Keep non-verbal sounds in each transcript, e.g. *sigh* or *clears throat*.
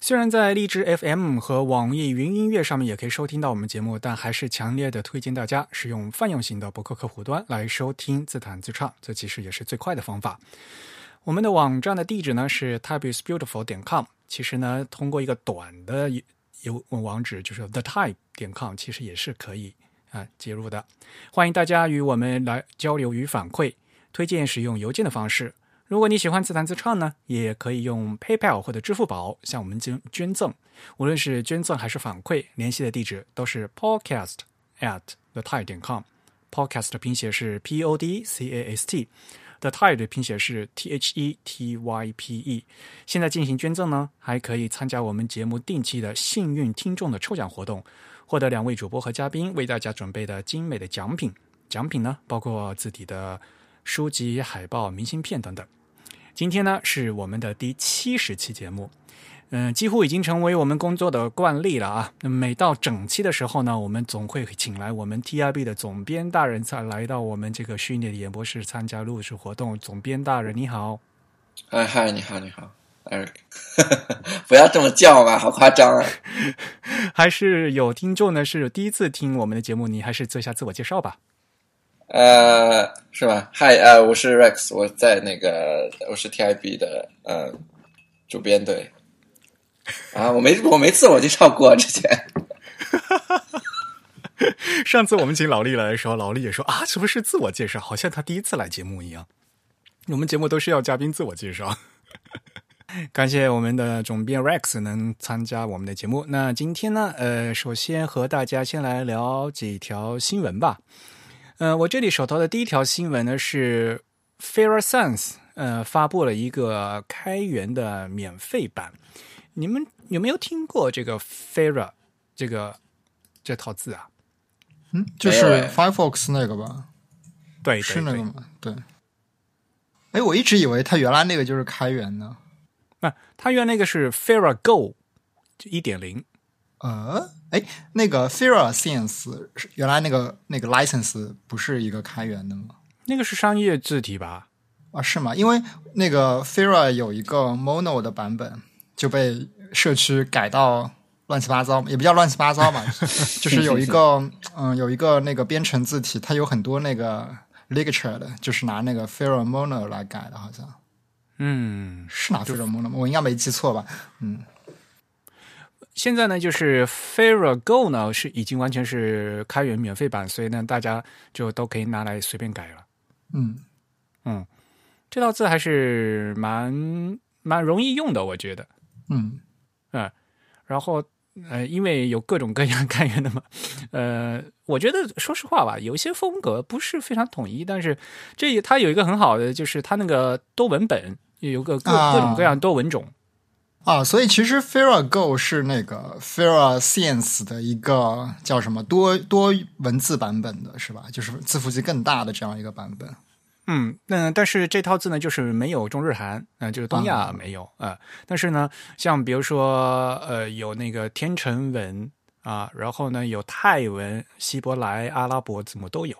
虽然在荔枝 FM 和网易云音乐上面也可以收听到我们节目，但还是强烈的推荐大家使用泛用型的博客客户端来收听自弹自唱，这其实也是最快的方法。我们的网站的地址呢是 typeisbeautiful 点 com，其实呢通过一个短的邮网址就是 the type 点 com，其实也是可以啊接入的。欢迎大家与我们来交流与反馈，推荐使用邮件的方式。如果你喜欢自弹自唱呢，也可以用 PayPal 或者支付宝向我们捐捐赠。无论是捐赠还是反馈，联系的地址都是 podcast at the type 点 com。podcast 的拼写是 p-o-d-c-a-s-t，thetide 的拼写是 T H E T Y P E。现在进行捐赠呢，还可以参加我们节目定期的幸运听众的抽奖活动，获得两位主播和嘉宾为大家准备的精美的奖品。奖品呢，包括自己的书籍、海报、明信片等等。今天呢是我们的第七十期节目，嗯，几乎已经成为我们工作的惯例了啊。那每到整期的时候呢，我们总会请来我们 TIB 的总编大人，才来到我们这个虚拟的演播室参加录制活动。总编大人，你好。哎嗨，你好，你好，Eric，*laughs* 不要这么叫嘛，好夸张啊。*laughs* 还是有听众呢是第一次听我们的节目，你还是做一下自我介绍吧。呃，是吧？嗨，呃，我是 Rex，我在那个我是 TIB 的呃主编对。啊，我没我没自我介绍过之前。*laughs* 上次我们请老厉来的时候，老厉也说啊，是不是自我介绍？好像他第一次来节目一样。我们节目都是要嘉宾自我介绍。*laughs* 感谢我们的总编 Rex 能参加我们的节目。那今天呢，呃，首先和大家先来聊几条新闻吧。呃，我这里手头的第一条新闻呢是 Fira Sans，呃，发布了一个开源的免费版。你们有没有听过这个 Fira 这个这套字啊？嗯，就是 Firefox 那个吧？对，是那个吗？对。哎，我一直以为它原来那个就是开源的。那它原来那个是 Fira Go 一点零。呃，哎，那个 Fira Sans 原来那个那个 license 不是一个开源的吗？那个是商业字体吧？啊，是吗？因为那个 Fira 有一个 Mono 的版本就被社区改到乱七八糟，也不叫乱七八糟嘛，*laughs* 就是有一个嗯，有一个那个编程字体，它有很多那个 ligature 的，就是拿那个 Fira Mono 来改的，好像。嗯，是拿 Fira Mono 吗？我应该没记错吧？嗯。现在呢，就是 Fira Go 呢是已经完全是开源免费版，所以呢，大家就都可以拿来随便改了。嗯嗯，这套字还是蛮蛮容易用的，我觉得。嗯嗯，然后呃，因为有各种各样 *laughs* 开源的嘛，呃，我觉得说实话吧，有一些风格不是非常统一，但是这它有一个很好的，就是它那个多文本有个各各种各样多文种。啊，所以其实 Fira Go 是那个 Fira Sans 的一个叫什么多多文字版本的是吧？就是字符集更大的这样一个版本。嗯，那但是这套字呢，就是没有中日韩，呃，就是东亚没有啊。但是呢，像比如说呃，有那个天成文啊，然后呢有泰文、希伯来、阿拉伯字母都有。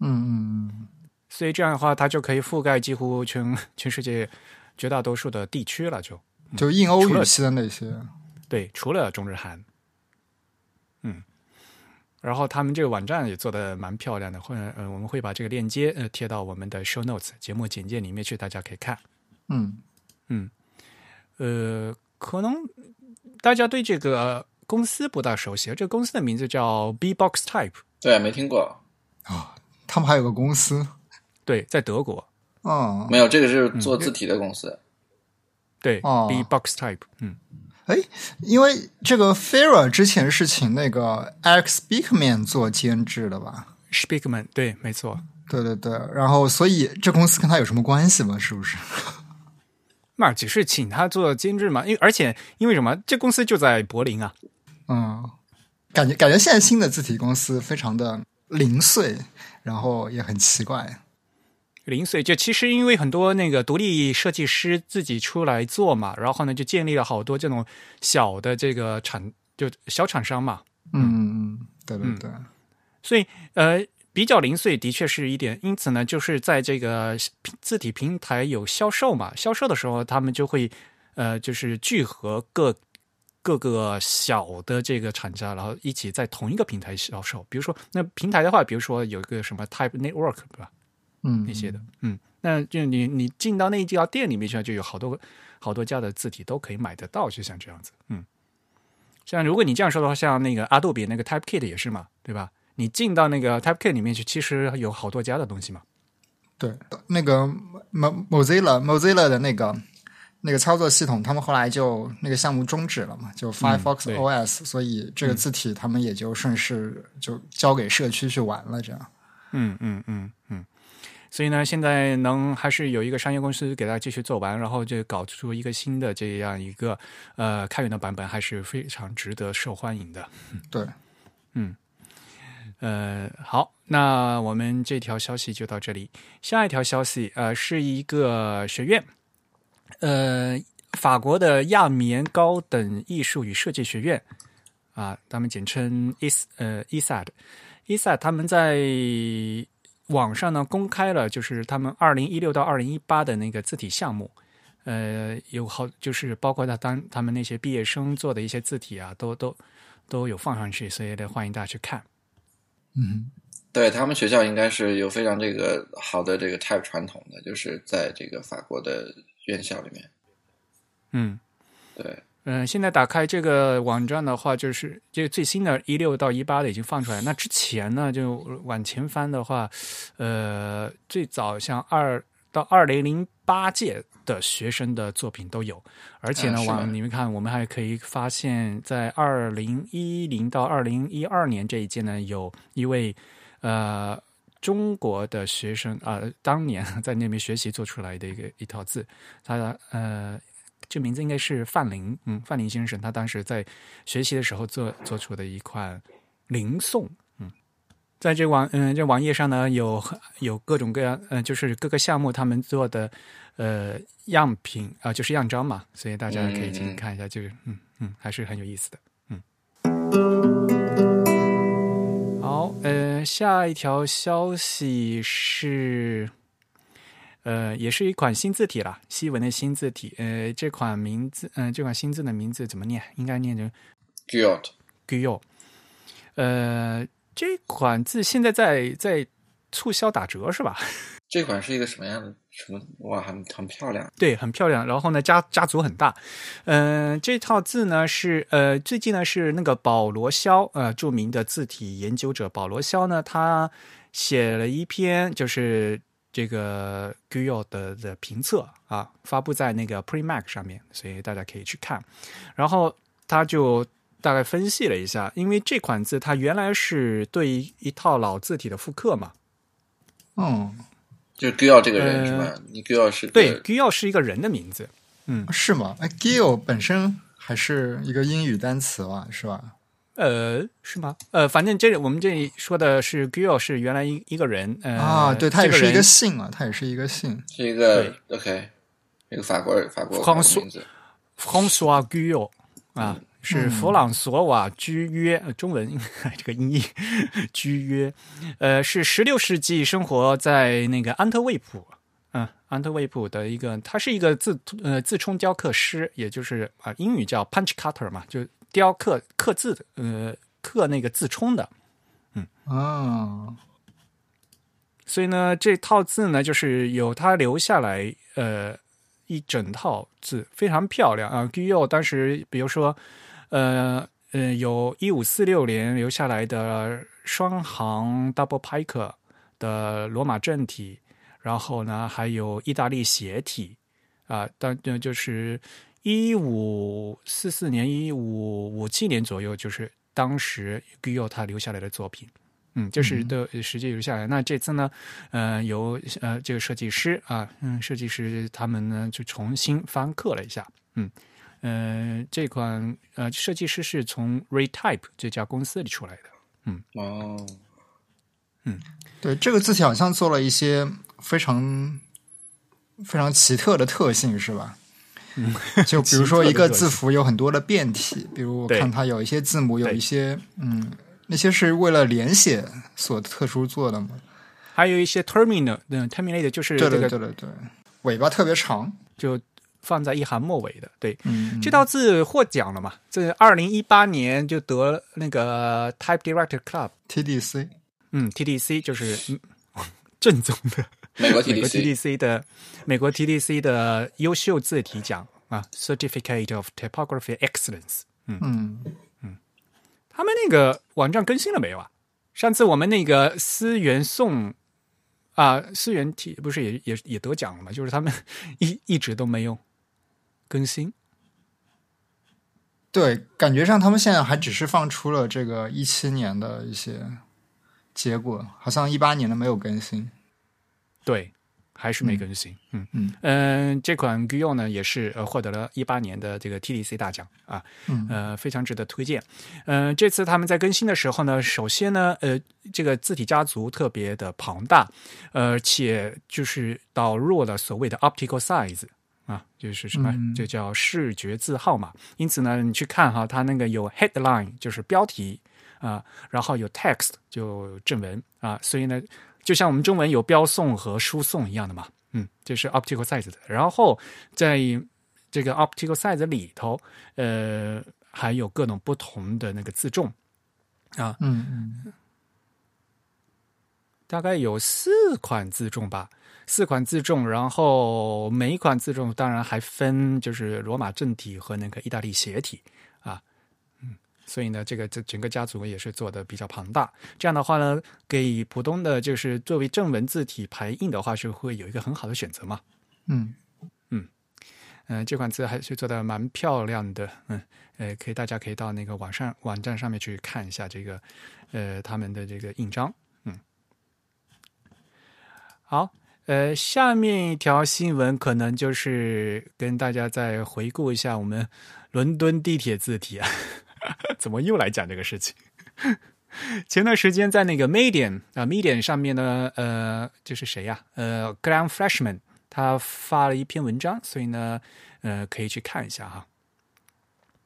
嗯嗯嗯。所以这样的话，它就可以覆盖几乎全全世界绝大多数的地区了，就。就印欧语系的那些，对，除了中日韩，嗯，然后他们这个网站也做的蛮漂亮的，会呃，我们会把这个链接呃贴到我们的 show notes 节目简介里面去，大家可以看。嗯。嗯，呃，可能大家对这个公司不大熟悉，这个公司的名字叫 B Box Type，对，没听过。啊，他们还有个公司，对，在德国，嗯，没有，这个是做字体的公司。对哦，B box type，嗯，哎，因为这个 Fira 之前是请那个 Alex Speakman 做监制的吧？Speakman，对，没错，对对对，然后所以这公司跟他有什么关系吗？是不是？*laughs* 那只是请他做监制嘛？因为而且因为什么？这公司就在柏林啊，嗯，感觉感觉现在新的字体公司非常的零碎，然后也很奇怪。零碎就其实因为很多那个独立设计师自己出来做嘛，然后呢就建立了好多这种小的这个产，就小厂商嘛，嗯嗯嗯，对对对，所以呃比较零碎的确是一点。因此呢，就是在这个字体平台有销售嘛，销售的时候他们就会呃就是聚合各各个小的这个厂家，然后一起在同一个平台销售。比如说那平台的话，比如说有一个什么 Type Network 对吧？嗯，那些的，嗯，那就你你进到那一家店里面去，就有好多好多家的字体都可以买得到，就像这样子，嗯，像如果你这样说的话，像那个阿杜比那个 TypeKit 也是嘛，对吧？你进到那个 TypeKit 里面去，其实有好多家的东西嘛。对，那个 Mo Mozilla Mozilla 的那个那个操作系统，他们后来就那个项目终止了嘛，就 Firefox OS，、所以这个字体他们也就顺势就交给社区去玩了，这样。嗯嗯嗯嗯，所以呢，现在能还是有一个商业公司给它继续做完，然后就搞出一个新的这样一个呃开源的版本，还是非常值得受欢迎的。对，嗯呃，好，那我们这条消息就到这里。下一条消息，呃，是一个学院，呃，法国的亚棉高等艺术与设计学院啊，他们简称 IS 呃 ISAD。ISAD 他们在网上呢公开了，就是他们二零一六到二零一八的那个字体项目。呃，有好就是包括他当他们那些毕业生做的一些字体啊，都都都有放上去，所以得，欢迎大家去看。嗯对他们学校应该是有非常这个好的这个 type 传统的，就是在这个法国的院校里面。嗯对，嗯、现在打开这个网站的话，就是这个最新的一六到一八的已经放出来。那之前呢，就往前翻的话，呃，最早像二到二零零八届的学生的作品都有，而且呢，往你们看，我们还可以发现，在二零一零到二零一二年这一届呢，有一位呃中国的学生啊、当年 *laughs* 在那边学习做出来的一个一套字，他呃。这名字应该是范林，嗯，范林先生，他当时在学习的时候做做出的一款林颂，嗯，在这网嗯、这网页上呢有有各种各样，嗯、就是各个项目他们做的呃样品啊、就是样章嘛，所以大家可以进去看一下，就是嗯嗯，还是很有意思的，嗯。好，呃，下一条消息是。呃，也是一款新字体啦，西文的新字体。呃，这款名字，嗯、这款新字的名字怎么念？应该念成 g u i l d g u o 呃，这款字现在在在促销打折是吧？*laughs* 这款是一个什么样的？什么？哇，很很漂亮。对，很漂亮。然后呢，家家族很大。嗯、这套字呢是呃，最近呢是那个保罗肖，呃，著名的字体研究者保罗肖呢，他写了一篇就是这个 g u o 的的评测啊，发布在那个 Premac 上面，所以大家可以去看。然后他就大概分析了一下，因为这款字它原来是对一套老字体的复刻嘛，嗯，就是 g u i l d 这个人呃是吧？你 g u i l d 是个对 g u o 是一个人的名字。嗯是吗？哎，Gil 本身还是一个英语单词吧，是吧？呃，是吗？呃，反正这我们这里说的是 g i l 是原来一一个人，呃，啊，对，他也是一个姓啊，他也是一个姓。是一个 OK，一个法国法国名字。François g u 啊，是弗朗索瓦居约，呃中文 *laughs* 这个音 *laughs* 译居约，呃，是十六世纪生活在那个安特卫普，嗯，安特卫普的一个，他是一个自呃自冲雕刻师，也就是啊、英语叫 punch cutter 嘛，就雕刻刻字的，呃，刻那个字冲的。嗯啊，所以呢，这套字呢，就是有他留下来，呃，一整套字非常漂亮啊。g u o 当时，比如说，呃呃，有一五四六年留下来的双行 double pike 的罗马正体，然后呢，还有意大利斜体啊，当呃就是一五四四年、一五五七年左右，就是当时 g u o 他留下来的作品。嗯，就是的实际留下来。那这次呢，呃，由呃这个设计师啊，嗯，设计师他们呢就重新翻刻了一下，嗯，呃，这款呃设计师是从 Retype 这家公司里出来的。嗯哦，嗯对，这个字体好像做了一些非常非常奇特的特性，是吧？嗯，*laughs* 就比如说一个字符有很多的变体，比如我看它有一些字母有一些嗯，那些是为了连写所特殊做的嘛？还有一些 terminal，嗯，terminate 就是对这个对对对对，尾巴特别长，就放在一行末尾的。对，嗯，这道字获奖了嘛？这二零一八年就得那个 Type Director Club，TDC 嗯，TDC 就是嗯正宗的美国美国 TDC，TDC 的美国 TDC 的优秀字体奖啊，Certificate of Typography Excellence。嗯嗯嗯，他们那个网站更新了没有啊？上次我们那个思源送啊，思源体不是也也也得奖了吗？就是他们一 *laughs* 一直都没有更新。对，感觉上他们现在还只是放出了这个一七年的一些结果，好像一八年的没有更新。对，还是没更新。嗯嗯嗯、这款 g u i o 呢也是呃获得了一八年的这个 TDC 大奖啊，嗯呃非常值得推荐。嗯、这次他们在更新的时候呢，首先呢，呃，这个字体家族特别的庞大，而且就是导入了所谓的 optical size。啊，就是什么？嗯这叫视觉字号嘛。因此呢，你去看哈，它那个有 headline，就是标题啊，然后有 text，就正文啊。所以呢，就像我们中文有标送和输送一样的嘛。嗯，这是 optical size 的。然后在这个 optical size 里头，呃，还有各种不同的那个字重啊，嗯嗯大概有四款字重吧，四款字重，然后每一款字重当然还分就是罗马正体和那个意大利斜体，所以呢，这个这整个家族也是做的比较庞大。这样的话呢，给普通的就是作为正文字体排印的话，是会有一个很好的选择嘛。嗯嗯、这款字还是做的蛮漂亮的，嗯，呃，可以大家可以到那个网上网站上面去看一下这个，呃，他们的这个印章，嗯，好，呃，下面一条新闻可能就是跟大家再回顾一下我们伦敦地铁字体啊，*laughs* 怎么又来讲这个事情？前段时间在那个 Medium 啊，Medium 上面呢，呃，就是谁呀、呃，Glenn Freshman 他发了一篇文章，所以呢，呃，可以去看一下哈。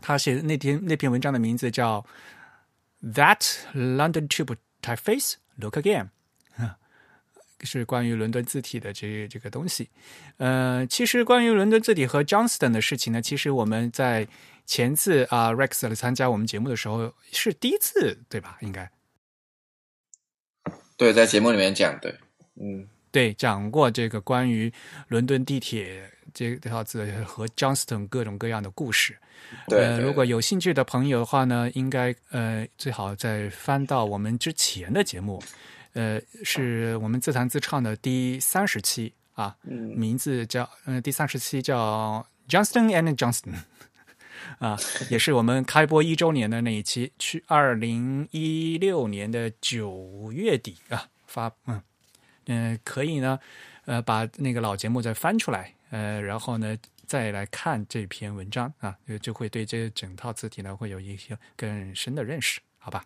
他写的那篇那篇文章的名字叫《That London Tube Typeface Look Again》，是关于伦敦字体的这这个东西。呃，其实关于伦敦字体和 Johnston 的事情呢，其实我们在前次啊、Rex 来参加我们节目的时候是第一次，对吧？应该。对，在节目里面讲，对，嗯，对讲过这个关于伦敦地铁这这套字和 Johnston 各种各样的故事。对，如果有兴趣的朋友的话呢，应该呃最好再翻到我们之前的节目，呃，是我们自弹自唱的第三十期啊，嗯。名字叫呃第三十期叫 Johnston and Johnston 啊，也是我们开播一周年的那一期，去二零一六年的九月底啊发，嗯嗯、可以呢，呃把那个老节目再翻出来，呃，然后呢再来看这篇文章啊，就就会对这整套字体呢会有一些更深的认识，好吧？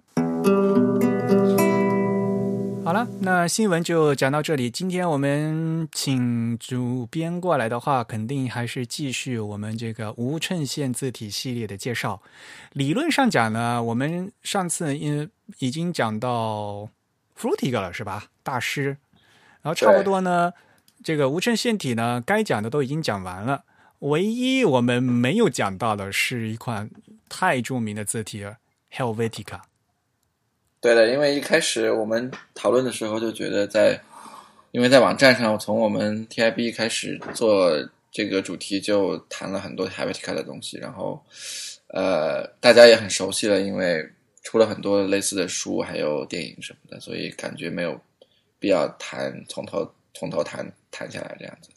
好了，那新闻就讲到这里。今天我们请主编过来的话，肯定还是继续我们这个无衬线字体系列的介绍。理论上讲呢，我们上次因已经讲到 Frutiger 了，是吧？大师，然后差不多呢，这个无衬线体呢，该讲的都已经讲完了。唯一我们没有讲到的是一款太著名的字体 Helvetica。对的，因为一开始我们讨论的时候就觉得在，因为在网站上从我们 TIB 开始做这个主题就谈了很多 Helvetica 的东西，然后呃大家也很熟悉了，因为出了很多类似的书还有电影什么的，所以感觉没有必要谈从头从头谈谈下来这样子。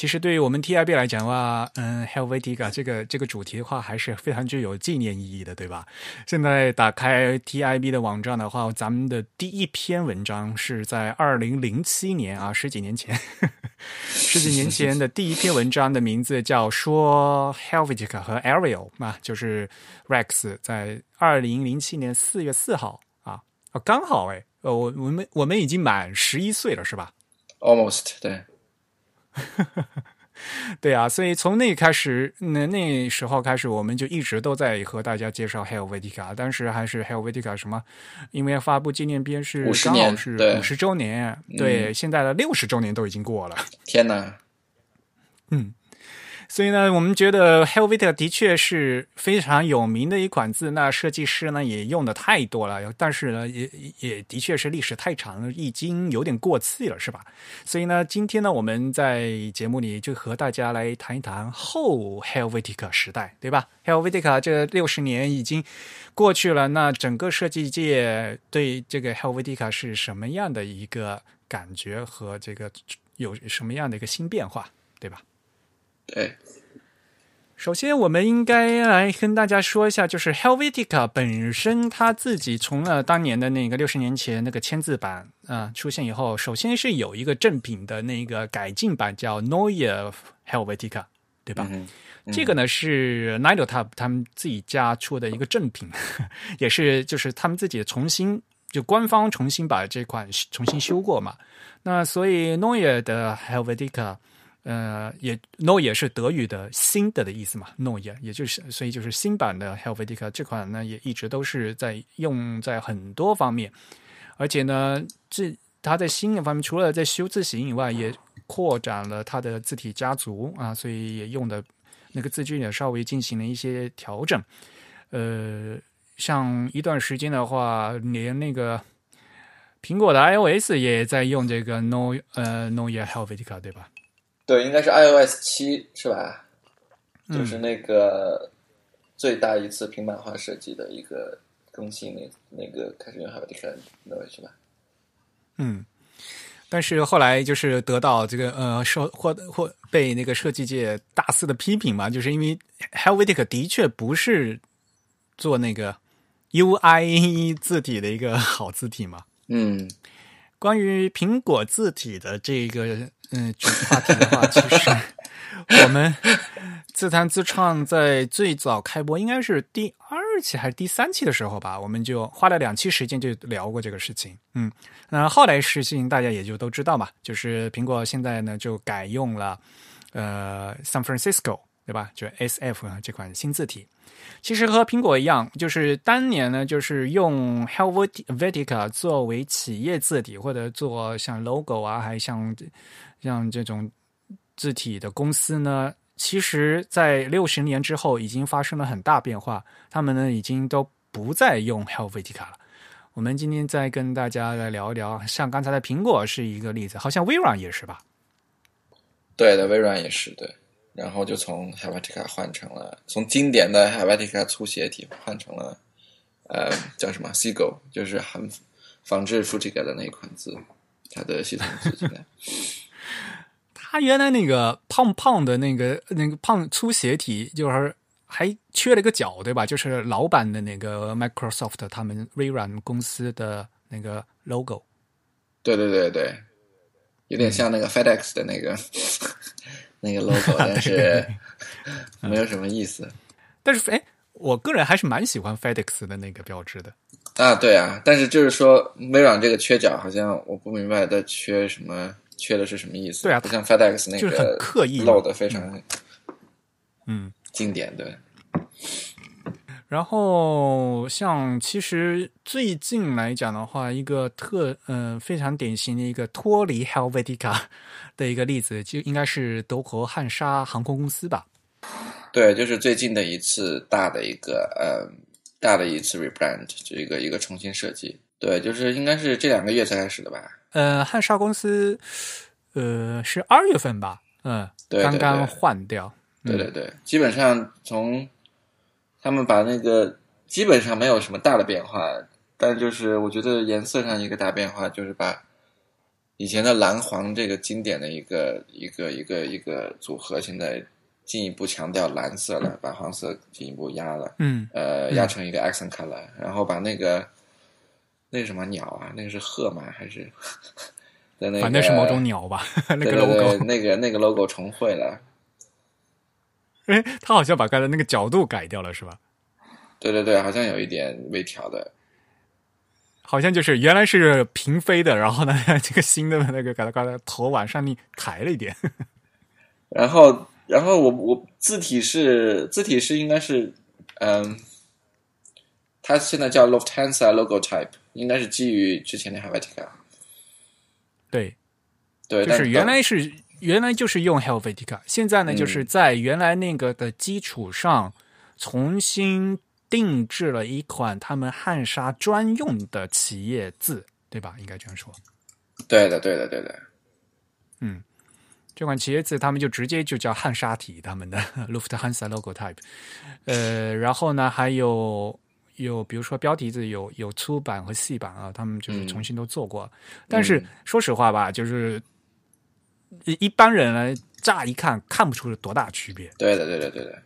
其实对于我们 TIB 来讲的话，嗯，Helvetica 这个这个主题的话，还是非常具有纪念意义的，对吧？现在打开 TIB 的网站的话，咱们的第一篇文章是在二零零七年啊，十几年前，*laughs* 十几年前的第一篇文章的名字叫说 Helvetica 和 Ariel 啊，就是 Rex 在二零零七年四月四号啊，啊，刚好哎，呃，我我们我们已经满十一岁了，是吧？Almost 对，*laughs* 对啊，所以从那开始，那那时候开始，我们就一直都在和大家介绍 Helvetica。当时还是 Helvetica 什么，因为发布纪念片是50刚好是五十周年，对，现在的六十周年都已经过了。天哪，所以呢，我们觉得 Helvetica 的确是非常有名的一款字，那设计师呢也用的太多了，但是呢，也也的确是历史太长了，已经有点过气了，是吧？所以呢，今天呢，我们在节目里就和大家来谈一谈后 Helvetica 时代，对吧？Helvetica 这六十年已经过去了，那整个设计界对这个 Helvetica 是什么样的一个感觉和这个有什么样的一个新变化，对吧？对，首先，我们应该来跟大家说一下，就是 Helvetica 本身它自己从了当年的那个六十年前那个签字版啊、出现以后，首先是有一个正品的那个改进版叫 Neue Helvetica，对吧？嗯这个呢是 n i d o t a b 他们自己家出的一个正品，*laughs* 也是就是他们自己重新就官方重新把这款重新修过嘛。那所以 Neue 的 Helvetica。呃，也 No 也是德语的新的的意思嘛，Neue，也就是所以就是新版的 Helvetica 这款呢，也一直都是在用在很多方面，而且呢，这它在新的方面，除了在修字形以外，也扩展了它的字体家族啊，所以也用的那个字句也稍微进行了一些调整。呃，像一段时间的话，连那个苹果的 iOS 也在用这个 No 呃 Neue Helvetica，对吧？对，应该是 iOS 七是吧？嗯就是那个最大一次平板化设计的一个更新，那那个开始用 Helvetica 那个是吧？嗯，但是后来就是得到这个呃受或或被那个设计界大肆的批评嘛，就是因为 Helvetica 的确不是做那个 UI *laughs* 字体的一个好字体嘛。嗯，关于苹果字体的这个嗯话题的话，其实我们自弹自唱在最早开播应该是第二期还是第三期的时候吧，我们就花了两期时间就聊过这个事情。嗯，那后来事情大家也就都知道嘛，就是苹果现在呢就改用了呃 San Francisco 对吧？就 SF 这款新字体。其实和苹果一样，就是当年呢，就是用 Helvetica 作为企业字体，或者做像 logo 啊，还像像这种字体的公司呢，其实在六十年之后已经发生了很大变化，他们呢已经都不再用 Helvetica 了。我们今天再跟大家来聊一聊，像刚才的苹果是一个例子，好像微软也是吧？对的，微软也是对。然后就从 Helvetica 换成了从经典的 Helvetica 粗写体换成了呃叫什么 Seagull，就是含仿制 Fujiga 的那一款字，它的系统字现在。它原来那个胖胖的那个那个胖粗斜体，就是还缺了一个角，对吧？就是老版的那个 Microsoft 他们微软公司的那个 logo。对对对对，有点像那个 FedEx 的那个、*laughs* 那个 logo，*laughs* 但是没有什么意思但是哎，我个人还是蛮喜欢 FedEx 的那个标志的。啊。对啊，但是就是说微软这个缺角，好像我不明白它缺什么，缺的是什么意思？对啊不像 FedEx 那个就是很刻意嘛露的非常嗯，经典，对。然后像其实最近来讲的话，一个特嗯、呃、非常典型的一个脱离 Helvetica 的一个例子，就应该是德国汉莎航空公司吧。对，就是最近的一次大的一个呃大的一次 rebrand，这个一个重新设计。对，就是应该是这两个月才开始的吧？呃，汉莎公司呃是二月份吧，嗯，对对刚刚换掉。对对对，基本上从他们把那个基本上没有什么大的变化，但就是我觉得颜色上一个大变化就是把以前的蓝黄这个经典的一个一个一个一个组合，现在进一步强调蓝色了，把黄色进一步压了，嗯呃，压成一个 accent color，然后把那个那是什么鸟啊？那个是鹤吗？还是的那个？反正是某种鸟吧，那个 logo。那个那个 logo 重绘了。*laughs* 哎，他好像把刚才那个角度改掉了，是吧？对对对，好像有一点微调的。好像就是原来是平飞的，然后呢，*laughs* 这个新的那个给它把它头往上面抬了一点。*laughs* 然后，然后我我字体是字体是应该是，嗯，它现在叫 Lufthansa logo type，应该是基于之前的 Helvetica。对，对，就是原来是原来就是用 Helvetica，现在呢嗯就是在原来那个的基础上重新定制了一款他们汉莎专用的企业字，对吧？应该这样说。对的，对的，对的。嗯这款企业字他们就直接就叫汉莎体，他们的 *laughs* Lufthansa logo type。呃，然后呢还有有比如说标题字有有粗版和细版啊，他们就是重新都做过。但是说实话吧，就是一一般人来乍一看看不出是多大区别。对的，对的，对的。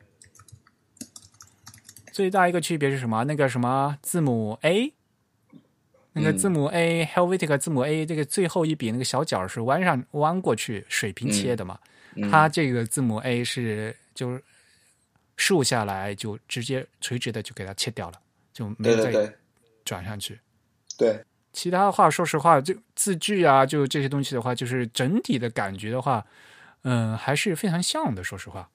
最大一个区别是什么？那个什么字母 A，那个字母 A、Helvetica 字母 A 这个最后一笔那个小角是弯上弯过去水平切的嘛？嗯它这个字母 A 是就是竖下来就直接垂直的就给它切掉了，就没有再对对对转上去。对，其他的话，说实话，就字句啊，就这些东西的话，就是整体的感觉的话，嗯、还是非常像的。说实话，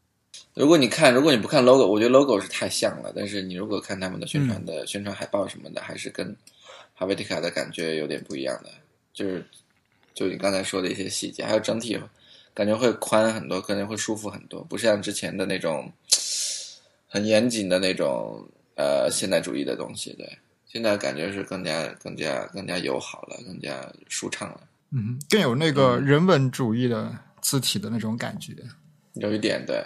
如果你看，如果你不看 logo，我觉得 logo 是太像了。但是你如果看他们的宣传的、宣传海报什么的，还是跟 Helvetica 的感觉有点不一样的。就是就你刚才说的一些细节，还有整体感觉会宽很多，可能会舒服很多，不像之前的那种很严谨的那种呃现代主义的东西。对，现在感觉是更加更加更加友好了，更加舒畅了，嗯，更有那个人文主义的字体的那种感觉。有一点对。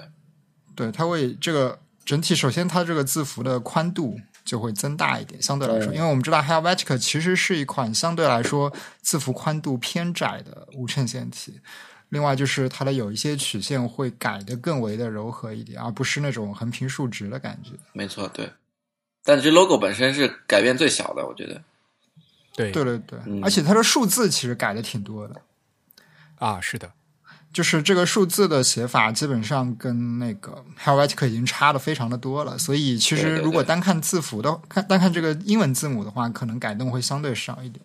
对，它会这个整体，首先它这个字符的宽度就会增大一点，相对来说，因为我们知道 Helvetica 其实是一款相对来说字符宽度偏窄的无衬线体。另外就是它的有一些曲线会改的更为的柔和一点，而不是那种横平竖直的感觉。没错，对。但这 logo 本身是改变最小的，我觉得。对对对对，嗯而且它的数字其实改的挺多的。啊，是的，就是这个数字的写法，基本上跟那个 Helvetica 已经差的非常的多了。所以其实如果单看字符的，看单看这个英文字母的话，可能改动会相对少一点。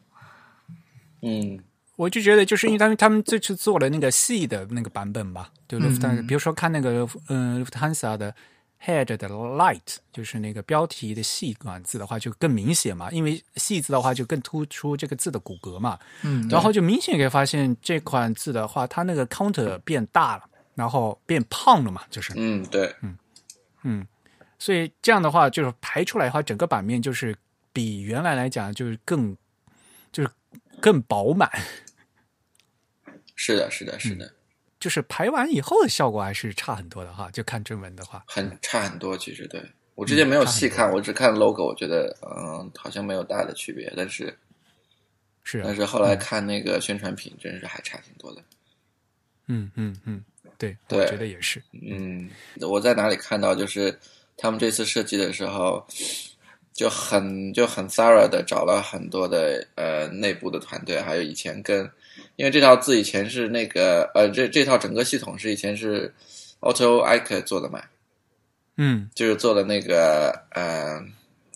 嗯，我就觉得，就是因为他们他们这次做了那个细的那个版本吧，就比如说看那个嗯 Lufthansa 的 Head 的 Light，就是那个标题的细管字的话，就更明显嘛，因为细字的话就更突出这个字的骨骼嘛，嗯，然后就明显可以发现这款字的话，它那个 counter 变大了，然后变胖了嘛，就是，嗯，对，嗯嗯所以这样的话，就是排出来的话，整个版面就是比原来来讲就是更就是更饱满。是的，是的，是的，就是排完以后的效果还是差很多的哈。就看正文的话，很差很多。其实对我之前没有细看，我只看 logo，我觉得嗯，好像没有大的区别。但是是但是后来看那个宣传品，真是还差挺多的。嗯嗯嗯，对，对我觉得也是。嗯，我在哪里看到就是他们这次设计的时候。就很就很 thorough 的找了很多的呃内部的团队，还有以前跟，因为这套字以前是那个呃这这套整个系统是以前是 Otto Eike 做的嘛，嗯。就是做的那个呃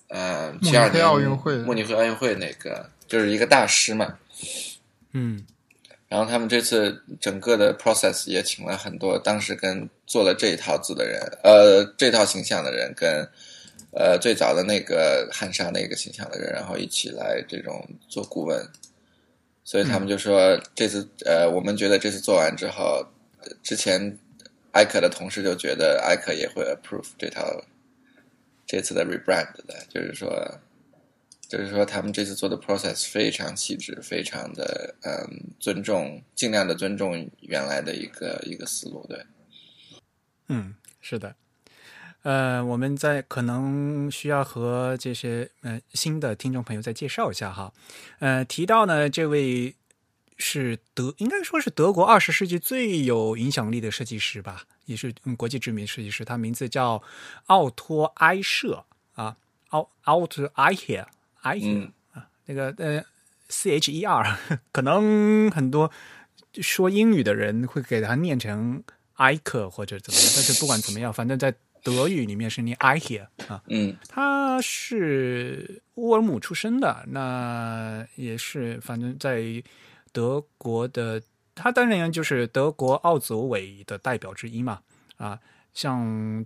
呃慕尼黑七二年奥运会慕尼黑奥运会那个就是一个大师嘛，嗯。然后他们这次整个的 process 也请了很多当时跟做了这一套字的人，呃这套形象的人跟呃最早的那个汉莎那个形象的人，然后一起来这种做顾问，所以他们就说这次呃我们觉得这次做完之后，呃之前艾克的同事就觉得艾克也会 approve 这套这次的 rebrand 的，就是说。就是说，他们这次做的 process 非常细致，非常的嗯尊重，尽量的尊重原来的一个一个思路。对，嗯，是的。呃，我们在可能需要和这些呃新的听众朋友再介绍一下哈。呃，提到呢这位是德，应该说是德国二十世纪最有影响力的设计师吧，也是嗯国际知名设计师。他名字叫奥托埃舍啊，奥奥特埃赫埃赫嗯啊，那个呃 C H E R，*laughs* 可能很多说英语的人会给他念成埃克或者怎么样，但是不管怎么样，反正在德语里面是念埃赫啊。嗯他是乌尔姆出生的，那也是反正在德国的，他当然就是德国奥组委的代表之一嘛。啊，像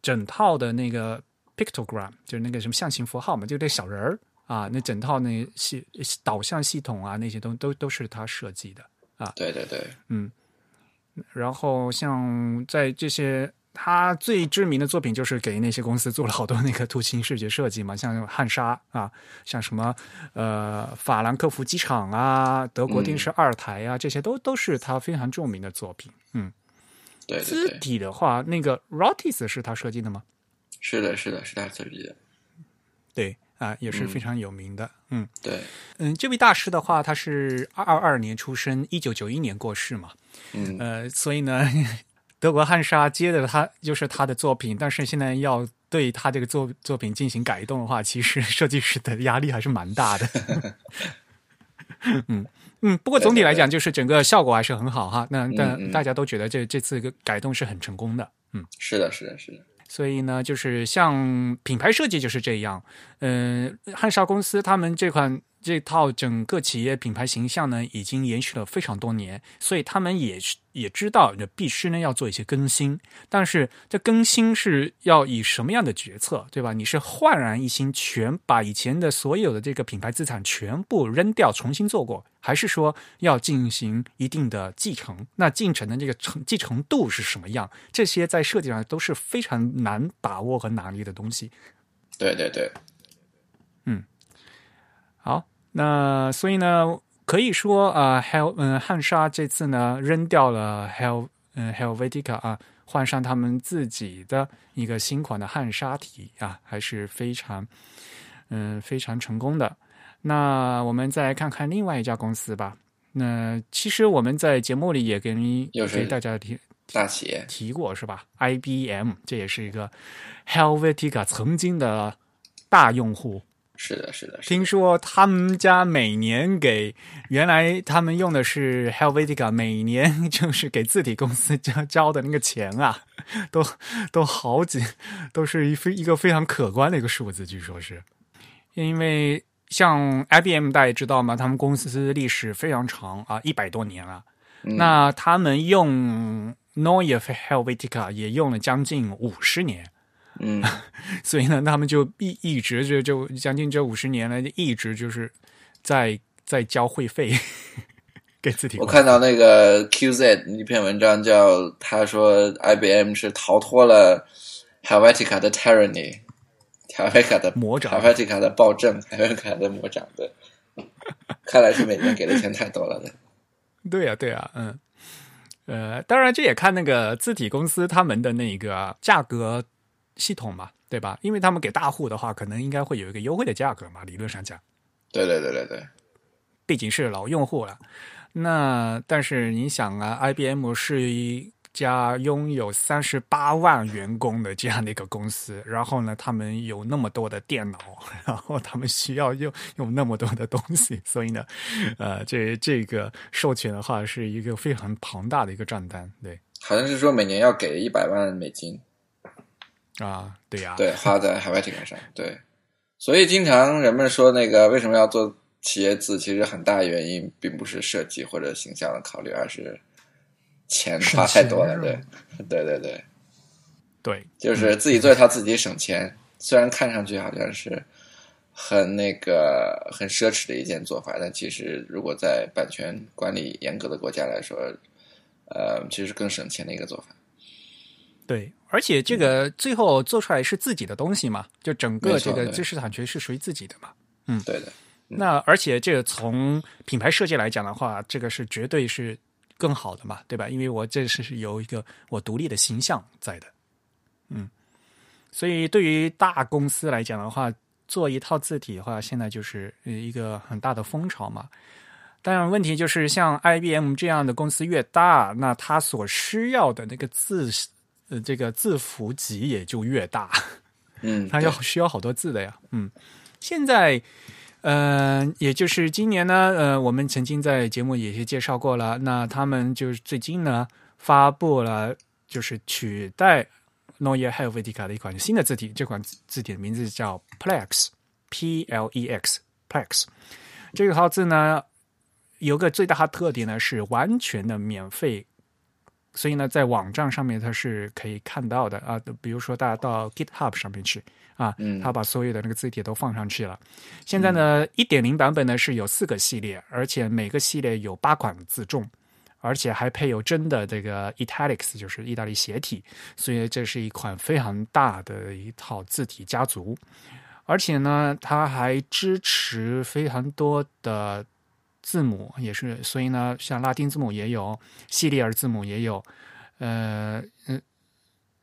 整套的那个 pictogram，就是那个什么象形符号嘛，就这小人儿啊，那整套那系导向系统啊，那些东都都是他设计的啊。对对对，嗯然后像在这些他最知名的作品就是给那些公司做了好多那个图形视觉设计嘛，像汉莎啊，像什么呃法兰克福机场啊、德国电视二台啊，这些都都是他非常著名的作品。嗯，对对字，体的话，那个 Rotis 是他设计的吗？是的，是的，是他设计的。对啊，也是非常有名的。嗯对，嗯，这位大师的话，他是二二年出生，一九九一年过世嘛。嗯呃，所以呢，德国汉莎接的他就是他的作品，但是现在要对他这个作作品进行改动的话，其实设计师的压力还是蛮大的。*laughs* 嗯嗯，不过总体来讲，就是整个效果还是很好哈。那但大家都觉得这这次个改动是很成功的。嗯。是的，是的，是的。所以呢，就是像品牌设计就是这样。嗯、汉莎公司他们这款这套整个企业品牌形象呢，已经延续了非常多年，所以他们也也知道，必须呢要做一些更新。但是这更新是要以什么样的决策，对吧？你是焕然一新，全把以前的所有的这个品牌资产全部扔掉，重新做过，还是说要进行一定的继承？那进程的这个承继承度是什么样？这些在设计上都是非常难把握和拿捏的东西。对对对，嗯好，那所以呢，可以说啊，Hel 嗯汉莎这次呢扔掉了 Hel 嗯 Helvetica 啊，换上他们自己的一个新款的汉莎体啊，还是非常嗯非常成功的。那我们再来看看另外一家公司吧。那其实我们在节目里也跟给大家提大企业。提过是吧？IBM 这也是一个 Helvetica 曾经的大用户。是的，是的，是的听说他们家每年给原来他们用的是 Helvetica，每年 *laughs* 就是给字体公司交交的那个钱啊，都都好几，都是一非一个非常可观的一个数字，据说是，因为像 IBM 大家也知道嘛，他们公司历史非常长啊，一百多年了，那他们用 Neue Helvetica 也用了将近五十年。嗯，*laughs* 所以呢，他们就一一直就就将近这五十年来，一直就是在在交会费 *laughs* 给自己我。看到那个 QZ 一篇文章叫，他说 IBM 是逃脱了 Helvetica 的 tyranny，Helvetica 的魔掌，Helvetica 的暴政，Helvetica 的魔掌对。*laughs* 看来是每年给的钱太多了的。对呀、对呀、嗯，呃，当然这也看那个字体公司他们的那个价格系统嘛，对吧？因为他们给大户的话，可能应该会有一个优惠的价格嘛，理论上讲。对对对对对，毕竟是老用户了。那但是你想啊，IBM 是一家拥有三十八万员工的这样的一个公司，然后呢，他们有那么多的电脑，然后他们需要用用那么多的东西，所以呢，*laughs* 呃，这这个授权的话是一个非常庞大的一个账单，对。好像是说每年要给一百万美金，啊，对呀、对，花在 Helvetica 上，对。所以经常人们说那个为什么要做企业字，其实很大原因并不是设计或者形象的考虑，而是钱花太多了。*laughs* 对，对对对，对就是自己做一套自己省钱，虽然看上去好像是很那个很奢侈的一件做法，但其实如果在版权管理严格的国家来说，呃，其实更省钱的一个做法。对，而且这个最后做出来是自己的东西嘛，就整个这个知识产权是属于自己的嘛。嗯对的，那而且这个从品牌设计来讲的话，这个是绝对是更好的嘛，对吧？因为我这是有一个我独立的形象在的，嗯，所以对于大公司来讲的话，做一套字体的话，现在就是呃一个很大的风潮嘛。当然，问题就是像 IBM 这样的公司越大，那它所需要的那个字呃这个字符集也就越大。嗯，*laughs* 它要需要好多字的呀。嗯，现在，呃，也就是今年呢，呃，我们曾经在节目也是介绍过了。那他们就是最近呢发布了，就是取代 Neue Helvetica 的一款新的字体，这款字体的名字叫 Plex，P L E X，Plex。这个号字呢，有个最大的特点呢是完全的免费。所以呢，在网站上面它是可以看到的啊，比如说大家到 GitHub 上面去啊，嗯他把所有的那个字体都放上去了。现在呢，一点零版本呢是有四个系列，而且每个系列有八款字重，而且还配有真的这个 italics，就是意大利斜体，所以这是一款非常大的一套字体家族。而且呢，它还支持非常多的字母，也是所以呢，像拉丁字母也有，西里尔字母也有，呃嗯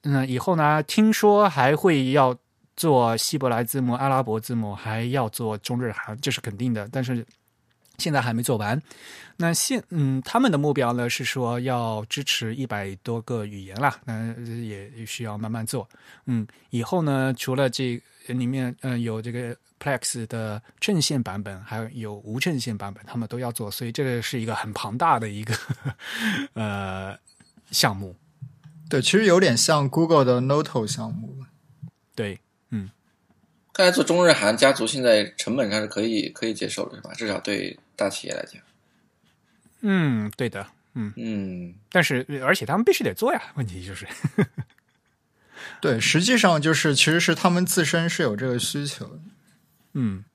那以后呢，听说还会要做希伯来字母、阿拉伯字母，还要做中日韩，这是肯定的，但是现在还没做完。那现嗯，他们的目标呢是说要支持一百多个语言啦，那也需要慢慢做。嗯，以后呢，除了这里面嗯、呃、有这个 Plex 的正线版本，还有有无正线版本，他们都要做，所以这个是一个很庞大的一个 *laughs* 呃项目。对，其实有点像 Google 的 Noto 项目。对，嗯，看来做中日韩家族现在成本上是可以可以接受的，是吧？至少对大企业来讲。嗯，对的，嗯，嗯，但是而且他们必须得做呀，问题就是，*laughs* 对，实际上就是其实是他们自身是有这个需求的。嗯，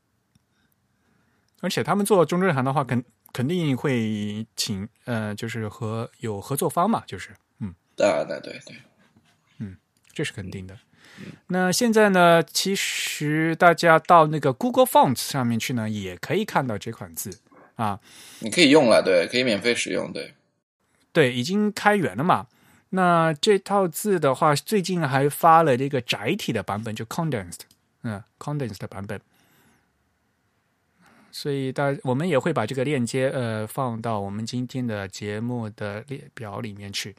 而且他们做中日韩的话，肯肯定会请呃，就是和有合作方嘛，就是，嗯，对，对对对，嗯这是肯定的。那现在呢，其实大家到那个 Google Fonts 上面去呢，也可以看到这款字啊，你可以用了，对，可以免费使用，对，对，已经开源了嘛。那这套字的话，最近还发了这个窄体的版本，就 condensed，嗯，condensed 版本。所以大我们也会把这个链接呃放到我们今天的节目的列表里面去。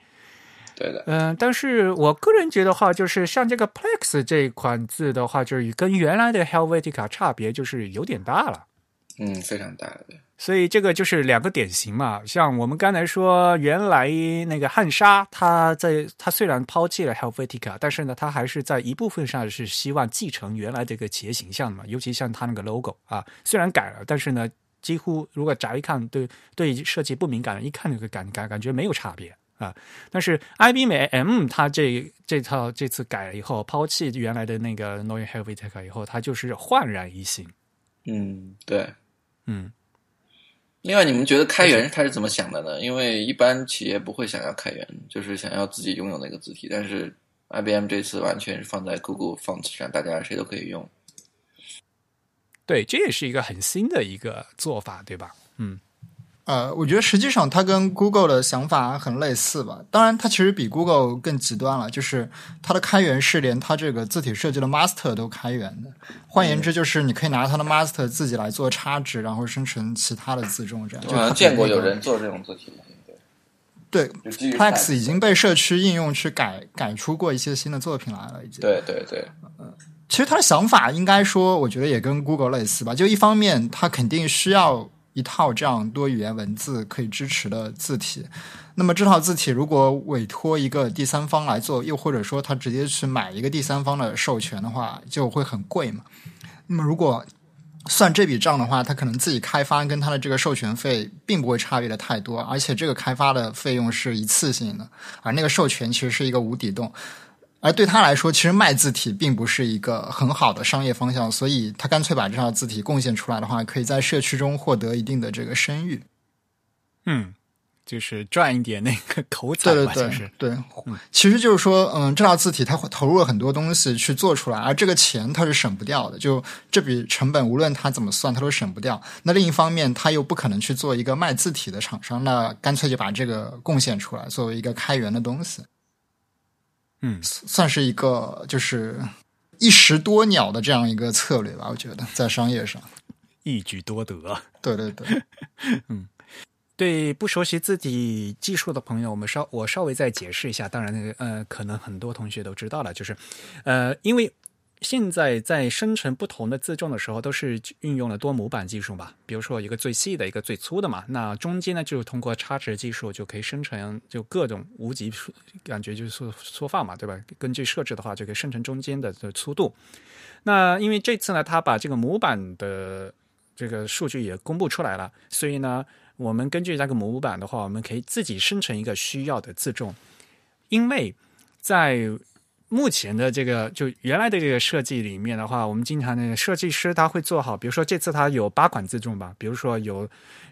对的，嗯、但是我个人觉得话，就是像这个 Plex 这款字的话，就是跟原来的 Helvetica 差别就是有点大了。嗯，非常大所以这个就是两个典型嘛，像我们刚才说，原来那个汉莎，它在它虽然抛弃了 Helvetica，但是呢，它还是在一部分上是希望继承原来这个企业形象嘛，尤其像它那个 logo 啊，虽然改了，但是呢，几乎如果乍一看对对设计不敏感，一看就感感感觉没有差别啊。但是 IBM 它这这套这次改了以后，抛弃原来的那个 Neue Helvetica 以后，它就是焕然一新。嗯，对。嗯，另外，你们觉得开源他是怎么想的呢？因为一般企业不会想要开源，就是想要自己拥有那个字体，但是 IBM 这次完全是放在 Google Fonts 上，大家谁都可以用。对，这也是一个很新的一个做法，对吧？嗯。呃，我觉得实际上它跟 Google 的想法很类似吧。当然，它其实比 Google 更极端了，就是它的开源是连它这个字体设计的 master 都开源的。换言之，就是你可以拿它的 master 自己来做插值，然后生成其他的字重，这样。就好像见过有人做这种字体，对，对 Plex 已经被社区应用去改改出过一些新的作品来了，已经。对对对，嗯其实他的想法应该说，我觉得也跟 Google 类似吧。就一方面，他肯定需要一套这样多语言文字可以支持的字体。那么这套字体如果委托一个第三方来做，又或者说他直接去买一个第三方的授权的话，就会很贵嘛。那么如果算这笔账的话，他可能自己开发跟他的这个授权费并不会差别的太多，而且这个开发的费用是一次性的，而那个授权其实是一个无底洞。而对他来说，其实卖字体并不是一个很好的商业方向，所以他干脆把这套字体贡献出来的话，可以在社区中获得一定的这个声誉。嗯，就是赚一点那个口彩吧，对对对，就是对，其实就是说，嗯，这套字体它会投入了很多东西去做出来，而这个钱它是省不掉的，就这笔成本无论他怎么算，他都省不掉。那另一方面，他又不可能去做一个卖字体的厂商，那干脆就把这个贡献出来，作为一个开源的东西。嗯算是一个就是一石多鸟的这样一个策略吧，我觉得在商业上。一举多得。对对对，*laughs* 嗯对不熟悉自己技术的朋友，我们稍我稍微再解释一下。当然，那个呃，可能很多同学都知道了，就是呃，因为现在在生成不同的字重的时候，都是运用了多模板技术嘛。比如说一个最细的，一个最粗的嘛。那中间呢，就通过差值技术就可以生成就各种无极感觉就是缩缩放嘛，对吧？根据设置的话，就可以生成中间的的粗度。那因为这次呢，他把这个模板的这个数据也公布出来了，所以呢。我们根据那个模板的话，我们可以自己生成一个需要的自重。因为在目前的这个就原来的这个设计里面的话，我们经常那个设计师他会做好，比如说这次他有八款自重吧，比如说有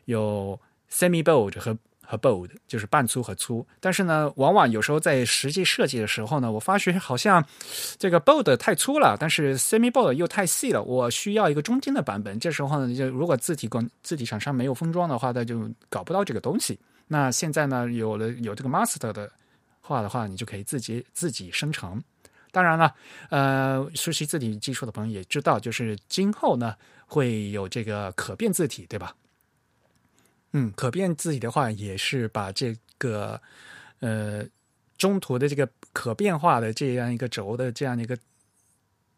有 semi bold 和。和 bold 就是半粗和粗，但是呢，往往有时候在实际设计的时候呢，我发觉好像这个 bold 太粗了，但是 semi bold 又太细了，我需要一个中间的版本。这时候呢，就如果字体工字体厂商没有封装的话，那就搞不到这个东西。那现在呢，有了有这个 master 的话的话，你就可以自己自己生成。当然了，呃，熟悉字体技术的朋友也知道，就是今后呢会有这个可变字体，对吧？嗯，可变字体的话，也是把这个呃中途的这个可变化的这样一个轴的这样的一个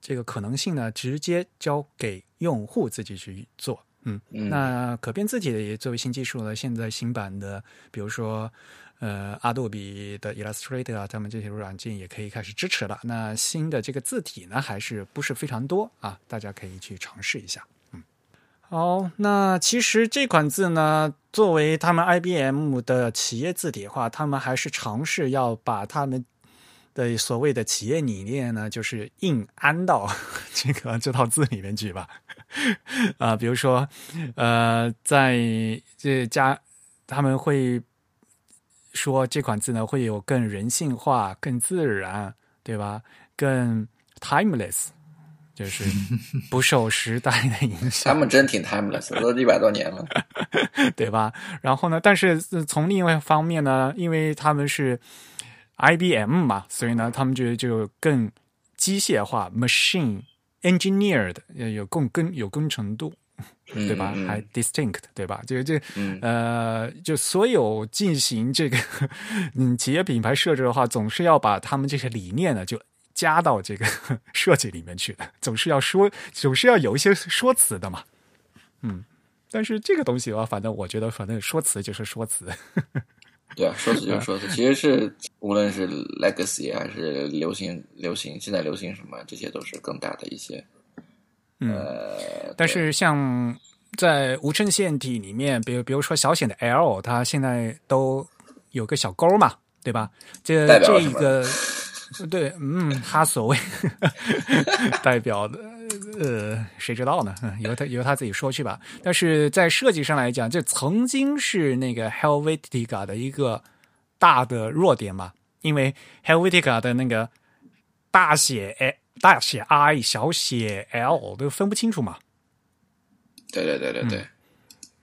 这个可能性呢，直接交给用户自己去做。嗯，那可变字体的也作为新技术呢，现在新版的，比如说呃阿杜比的 Illustrator 啊，他们这些软件也可以开始支持了。那新的这个字体呢，还是不是非常多啊？大家可以去尝试一下。嗯好，那其实这款字呢，作为他们 IBM 的企业字体的话，他们还是尝试要把他们的所谓的企业理念呢，就是硬安到 *laughs* 这个这套字里面去吧。啊，比如说，呃，在这家他们会说这款字呢会有更人性化、更自然，对吧？更 timeless。就是 *laughs* 不受时代的影响，他们真挺 timeless，都一百多年了，*laughs* 对吧？然后呢，但是从另外一方面呢，因为他们是 IBM 嘛，所以呢，他们就就更机械化，machine engineered，有更更有工程度，对吧？还 distinct，对吧？就这呃，就所有进行这个 *laughs* 嗯企业品牌设置的话，总是要把他们这些理念呢就。加到这个 *laughs* 设计里面去的，总是要说，总是要有一些说辞的嘛。嗯，但是这个东西的话，反正我觉得，反正说辞就是说辞。*laughs* 对啊，说辞就是说辞。其实是无论是 legacy 还是流行，流行现在流行什么，这些都是更大的一些。呃，但是像在无衬线体里面，比如比如说小写的 L，它现在都有个小勾嘛，对吧？这这一个。对，嗯，他所谓 *laughs* 代表的，呃，谁知道呢？由他由他自己说去吧。但是在设计上来讲，这曾经是那个 Helvetica 的一个大的弱点嘛，因为 Helvetica 的那个大写大写 I、小写 L 都分不清楚嘛。对对对对对。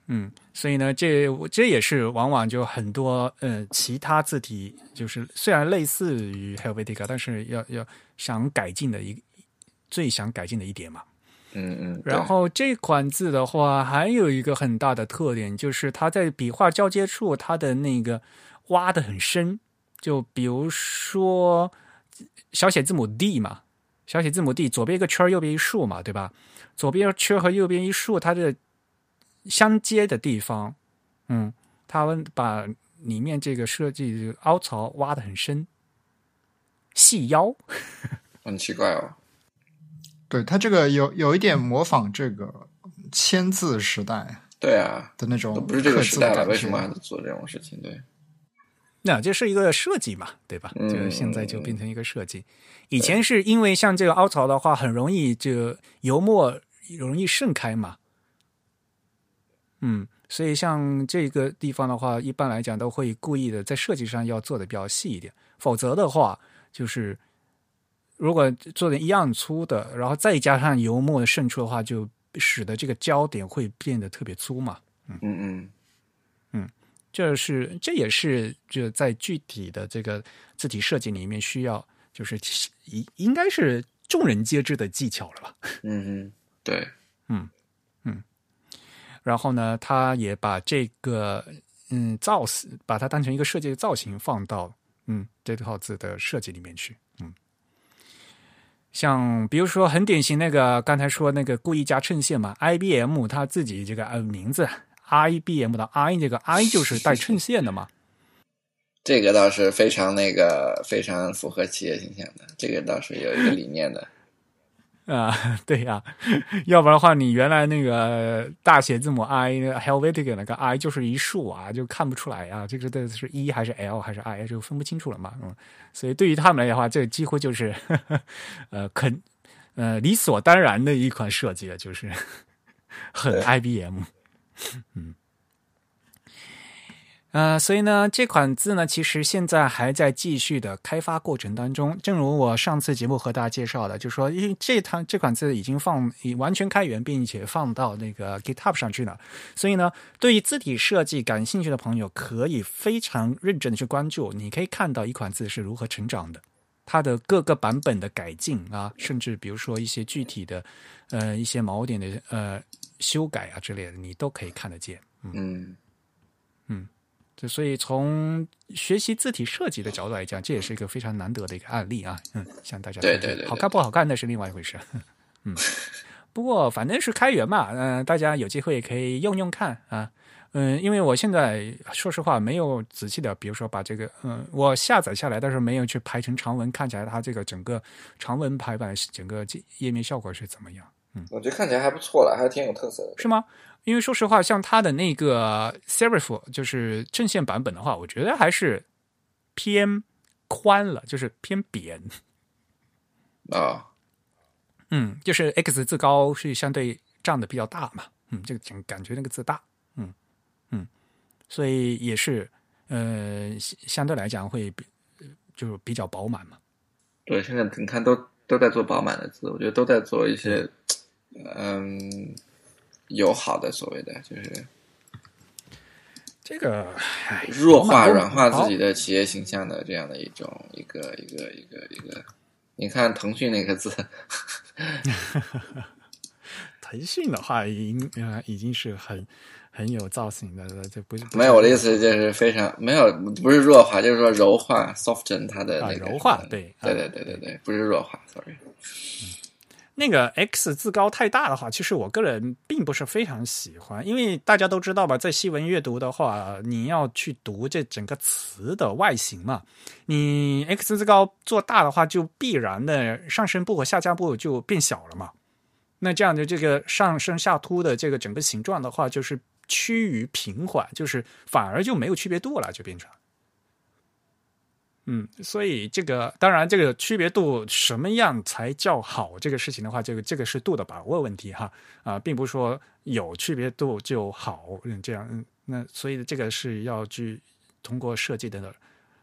嗯，所以呢，这这也是往往就很多呃其他字体，就是虽然类似于 Helvetica，但是要要想改进的一最想改进的一点嘛。嗯嗯。然后这款字的话，还有一个很大的特点，就是它在笔画交接处，它的那个挖的很深。就比如说小写字母 D 嘛，小写字母 D 左边一个圈，右边一竖嘛，对吧？左边圈和右边一竖，它的。相接的地方，嗯，他们把里面这个设计凹槽挖的很深，细腰，*laughs* 很奇怪哦。对他这个有有一点模仿这个签字时代，对啊的那种，不是这个时代了，为什么还做这种事情？对，那这是一个设计嘛，对吧？就现在就变成一个设计。以前是因为像这个凹槽的话，很容易就油墨容易渗开嘛。嗯，所以像这个地方的话，一般来讲都会故意的在设计上要做的比较细一点，否则的话，就是如果做的一样粗的，然后再加上油墨的渗出的话，就使得这个焦点会变得特别粗嘛。嗯嗯嗯嗯，这是这也是就在具体的这个字体设计里面需要，就是应应该是众人皆知的技巧了吧？嗯嗯，对，嗯嗯。然后呢，他也把这个嗯造型，把它当成一个设计的造型放到嗯这套字的设计里面去。嗯，像比如说很典型那个刚才说那个故意加衬线嘛，IBM 它自己这个呃名字 IBM 的 I 这个 I 就是带衬 *laughs* 线的嘛。这个倒是非常那个非常符合企业形象的，这个倒是有一个理念的。*laughs* 啊，对呀，要不然的话，你原来那个大写字母 I，Helvetica 那个 I 就是一竖啊，就看不出来啊，这个的是 E 还是 L 还是 I，就分不清楚了嘛。嗯，所以对于他们来讲的话，这几乎就是呃，肯呃理所当然的一款设计了，就是 *laughs* 很 IBM。*laughs* 嗯。呃，所以呢，这款字呢，其实现在还在继续的开发过程当中。正如我上次节目和大家介绍的，就说，因为这趟这款字已经放已完全开源，并且放到那个 GitHub 上去了。所以呢，对于字体设计感兴趣的朋友，可以非常认真的去关注。你可以看到一款字是如何成长的，它的各个版本的改进啊，甚至比如说一些具体的呃一些锚点的呃修改啊之类的，你都可以看得见。嗯嗯。就所以从学习字体设计的角度来讲，这也是一个非常难得的一个案例啊。嗯，向大家对对对，好看不好看那是另外一回事。*laughs* 嗯，不过反正是开源嘛，嗯，大家有机会可以用用看啊。嗯，因为我现在说实话没有仔细的，比如说把这个嗯，我下载下来，但是没有去排成长文，看起来它这个整个长文排版整个页面效果是怎么样？嗯，我觉得看起来还不错了，还挺有特色的，是吗？因为说实话，像它的那个 Serif 就是正线版本的话，我觉得还是偏宽了，就是偏扁啊。嗯，就是 X 字高是相对占的比较大嘛。嗯，这个感感觉那个字大。嗯嗯，所以也是呃相对来讲会比就是比较饱满嘛。对，现在你看都都在做饱满的字，我觉得都在做一些嗯。友好的所谓的就是这个弱化软化自己的企业形象的这样的一种一个一个一个一个，你看腾讯那个字，*laughs* 腾讯的话已经啊已经是很很有造型的了，这不是没有我的意思就是非常没有不是弱化，就是说柔化 soften 它的那个柔化对对对对对对不是弱化，sorry。那个 X 字高太大的话，其实我个人并不是非常喜欢，因为大家都知道吧，在西文阅读的话，你要去读这整个词的外形嘛，你 X 字高做大的话，就必然的上声部和下降部就变小了嘛。那这样的这个上升下凸的这个整个形状的话，就是趋于平缓，就是反而就没有区别度了，就变成。嗯，所以这个当然，这个区别度什么样才叫好？这个事情的话，这个这个是度的把握问题哈啊，并不是说有区别度就好。嗯，这样嗯，那所以这个是要去通过设计的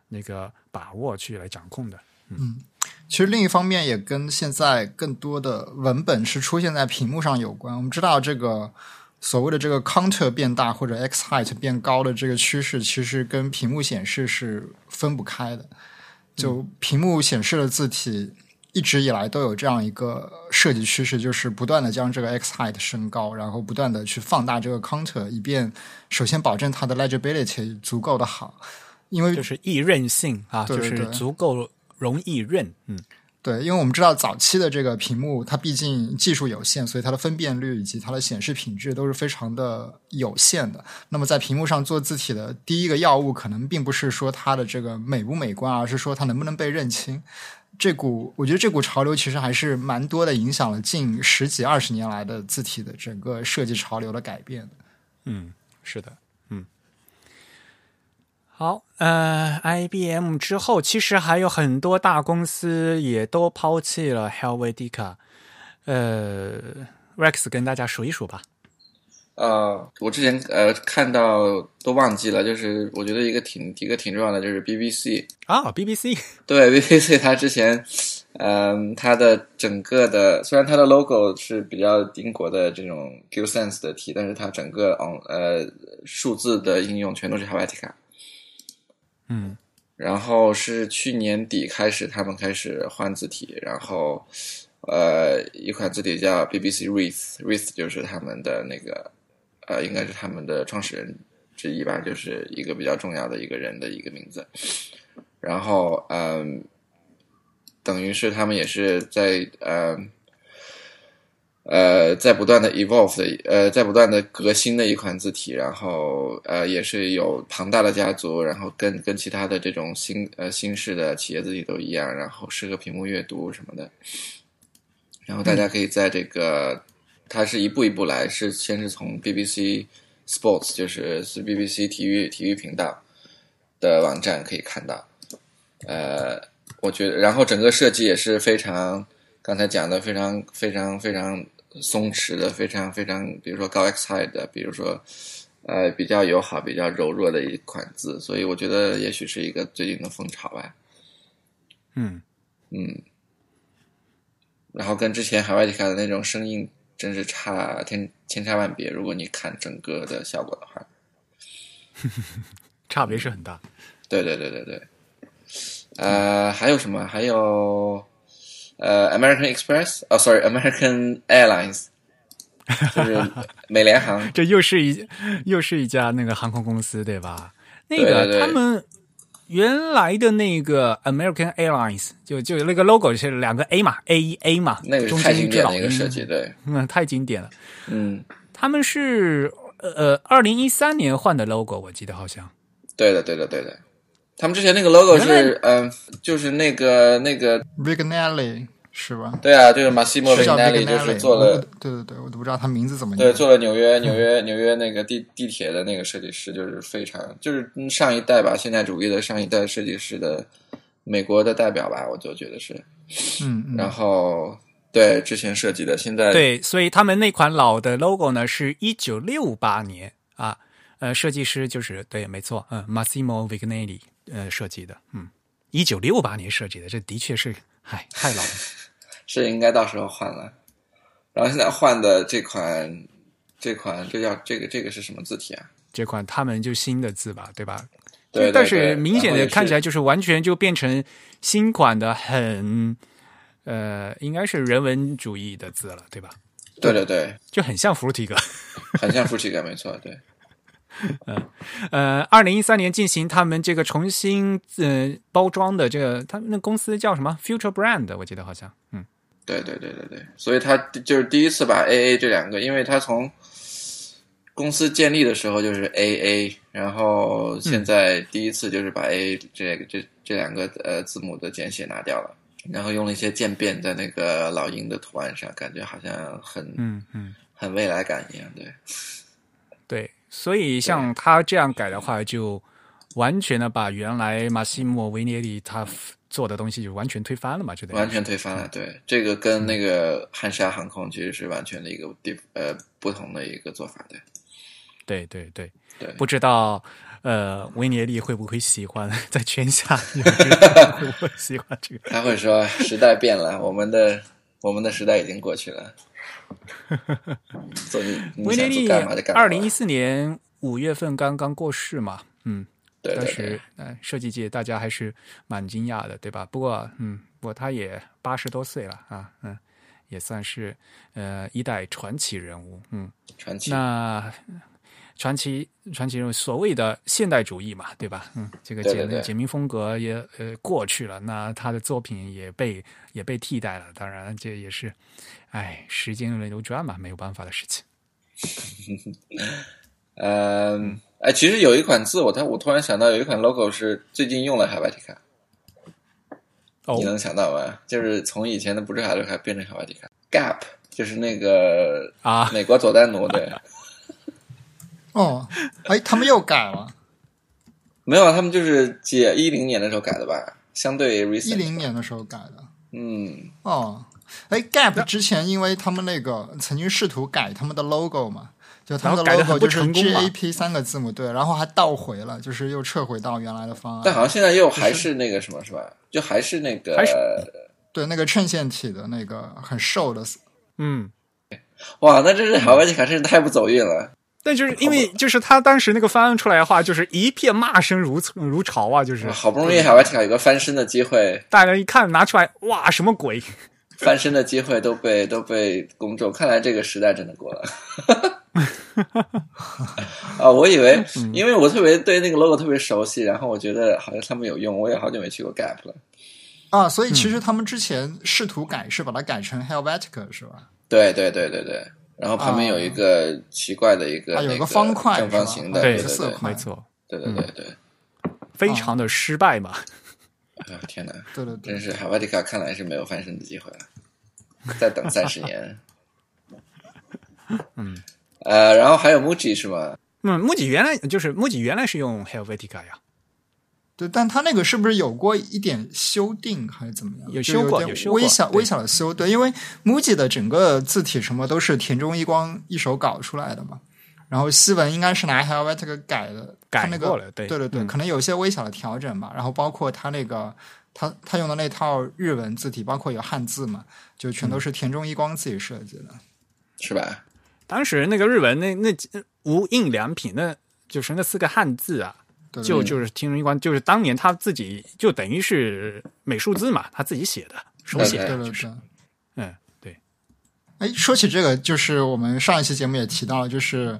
那个把握去来掌控的。嗯，其实另一方面也跟现在更多的文本是出现在屏幕上有关。我们知道这个。所谓的这个 counter 变大或者 x height 变高的这个趋势，其实跟屏幕显示是分不开的。就屏幕显示的字体一直以来都有这样一个设计趋势，就是不断的将这个 x height 升高，然后不断的去放大这个 counter，以便首先保证它的 legibility 足够的好，因为就是易认性啊，就是足够容易认，嗯。对，因为我们知道早期的这个屏幕，它毕竟技术有限，所以它的分辨率以及它的显示品质都是非常的有限的。那么在屏幕上做字体的第一个要务，可能并不是说它的这个美不美观，而是说它能不能被认清。这股我觉得这股潮流其实还是蛮多的，影响了近十几二十年来的字体的整个设计潮流的改变。嗯，是的。好，呃，IBM 之后，其实还有很多大公司也都抛弃了 Helvetica。呃，Rex 跟大家数一数吧。呃，我之前呃看到都忘记了，就是我觉得一个挺一个挺重要的，就是 BBC 啊，BBC 对 BBC，它之前嗯，它的整个的虽然它的 logo 是比较英国的这种 g i l s e n s e 的题，但是它整个嗯呃数字的应用全都是 Helvetica。嗯，然后是去年底开始，他们开始换字体，然后，呃，一款字体叫 BBC Reith，Reith 就是他们的那个，呃，应该是他们的创始人之一吧，就是一个比较重要的一个人的一个名字。然后，嗯，等于是他们也是在呃呃在不断的 evolve 的呃在不断的革新的一款字体，然后呃也是有庞大的家族，然后跟跟其他的这种新呃新式的企业字体都一样，然后适合屏幕阅读什么的。然后大家可以在这个，它是一步一步来，是先是从 BBC Sports，就是是 BBC 体育体育频道的网站可以看到。呃，我觉得，然后整个设计也是非常，刚才讲的非常非常非常松弛的，非常非常，比如说高 X high 的，比如说呃比较友好、比较柔弱的一款字，所以我觉得也许是一个最近的风潮吧。嗯嗯，然后跟之前海外迪卡的那种声音真是差天千差万别。如果你看整个的效果的话，*laughs* 差别是很大。对对对对对。呃，还有什么？还有呃，American Express，哦，sorry，American Airlines，就是美联航。*laughs* 这又是一又是一家那个航空公司，对吧？那个他们原来的那个 American Airlines 就就那个 logo 是两个 A 嘛，A 一 A 嘛，那个中太经典间一只老鹰的一个设计，对，嗯，太经典了。嗯，他们是呃二零一三年换的 logo，我记得好像。对的，对的，对的。他们之前那个 logo 是，嗯、就是那个那个，Vignelli 是吧？对啊，就是 Massimo 是叫 Vignelli，Vignelli，就是做了对对对，我都不知道他名字怎么对，做了纽约纽约纽约那个地地铁的那个设计师，就是非常就是嗯上一代吧，现代主义的上一代设计师的美国的代表吧，我就觉得是。嗯嗯，然后对之前设计的，现在对，所以他们那款老的 logo 呢，是一九六八年啊，呃，设计师就是对，没错，嗯，Massimo Vignelli 呃设计的，嗯，一九六八年设计的，这的确是，嗨，太老了。*laughs* 是应该到时候换了。然后现在换的这款这款这叫这个这个是什么字体啊？这款他们就新的字吧，对吧？对，对但是明显的看起来就是完全就变成新款的很，呃，应该是人文主义的字了，对吧？对对对，就很像弗鲁提格。很像复体感，没错，对。*laughs* 呃，二零一三年进行他们这个重新呃包装的这个，他们那公司叫什么？Future Brand，我记得好像，嗯，对对对对对，所以他就是第一次把 A A 这两个，因为他从公司建立的时候就是 A A，然后现在第一次就是把 A A 这个这这两个呃字母的简写拿掉了，然后用了一些渐变在那个老鹰的图案上，感觉好像很嗯嗯，很未来感一样，对。对，所以像他这样改的话，就完全的把原来马西莫维涅利他做的东西就完全推翻了嘛，就完全推翻了。对，这个跟那个汉莎航空其实是完全的一个地呃不同的一个做法的。对对对，对不知道呃维涅利会不会喜欢 *laughs* 在圈下会不会喜欢这个？他会说时代变了，我们的我们的时代已经过去了。*laughs* 维涅利。二零一四年五月份刚刚过世嘛，嗯，当对对对时呃设计界大家还是蛮惊讶的，对吧？不过嗯，不过他也八十多岁了啊，嗯，也算是呃一代传奇人物，嗯。传奇。那传奇传奇所谓的现代主义嘛，对吧？嗯，这个简简明风格也呃过去了，那他的作品也被也被替代了。当然，这也是，哎，时间流转嘛，没有办法的事情。*laughs* 嗯，哎，其实有一款字，我他我突然想到，有一款 logo 是最近用了海外迪卡，哦你能想到吗？就是从以前的不是海外迪卡变成海外迪卡，Gap 就是那个啊，美国佐丹奴对。*laughs* 哦，哎，他们又改了，没有，他们就是解一零年的时候改的吧，相对 recent。一零年的时候改的。嗯，哦，哎，Gap 之前因为他们那个曾经试图改他们的 logo 嘛，就他们的 logo 就是成功嘛 GAP 三个字母对，然后还倒回了，就是又撤回到原来的方案。但好像现在又还是那个什么，是吧？就还是那个还是对，那个衬线体的那个很瘦的，嗯，哇，那这是海外迪卡真是太不走运了。但就是因为就是他当时那个方案出来的话，就是一片骂声如如潮啊，就是好不容易海外迪卡有个翻身的机会，大家一看拿出来，哇，什么鬼？翻身的机会都被 *laughs* 都被公众，看来这个时代真的过了。*laughs* 啊，我以为，嗯因为我特别对那个 logo 特别熟悉，然后我觉得好像他们有用，我也好久没去过 Gap 了。啊，所以其实他们之前试图改是把它改成 Helvetica 是吧？对对对对对，然后旁边有一个奇怪的一个、啊有那个方块正方形的，色块。没错，对对对对。非常的失败嘛。啊。天哪，对对对。真，是 Helvetica 看来是没有翻身的机会了，再等三十年。*laughs* 嗯，呃，然后还有 Muji 是吗？嗯，木吉原来就是木吉原来是用 Helvetica 呀，对，但他那个是不是有过一点修订还是怎么样？有修过有修过微小微小的修。对，因为 MUJI 的整个字体什么都是田中一光一手搞出来的嘛。然后西文应该是拿 Helvetica 改的，改它那个过了对对对对，嗯可能有一些微小的调整吧。然后包括他那个他他用的那套日文字体，包括有汉字嘛，就全嗯都是田中一光自己设计的。是吧？当时那个日文那那无印良品，那就是那四个汉字啊，对就就是听人一观，就是当年他自己就等于是美术字嘛，他自己写的，手写的，对对就是对。嗯，对，哎，说起这个，就是我们上一期节目也提到了，就是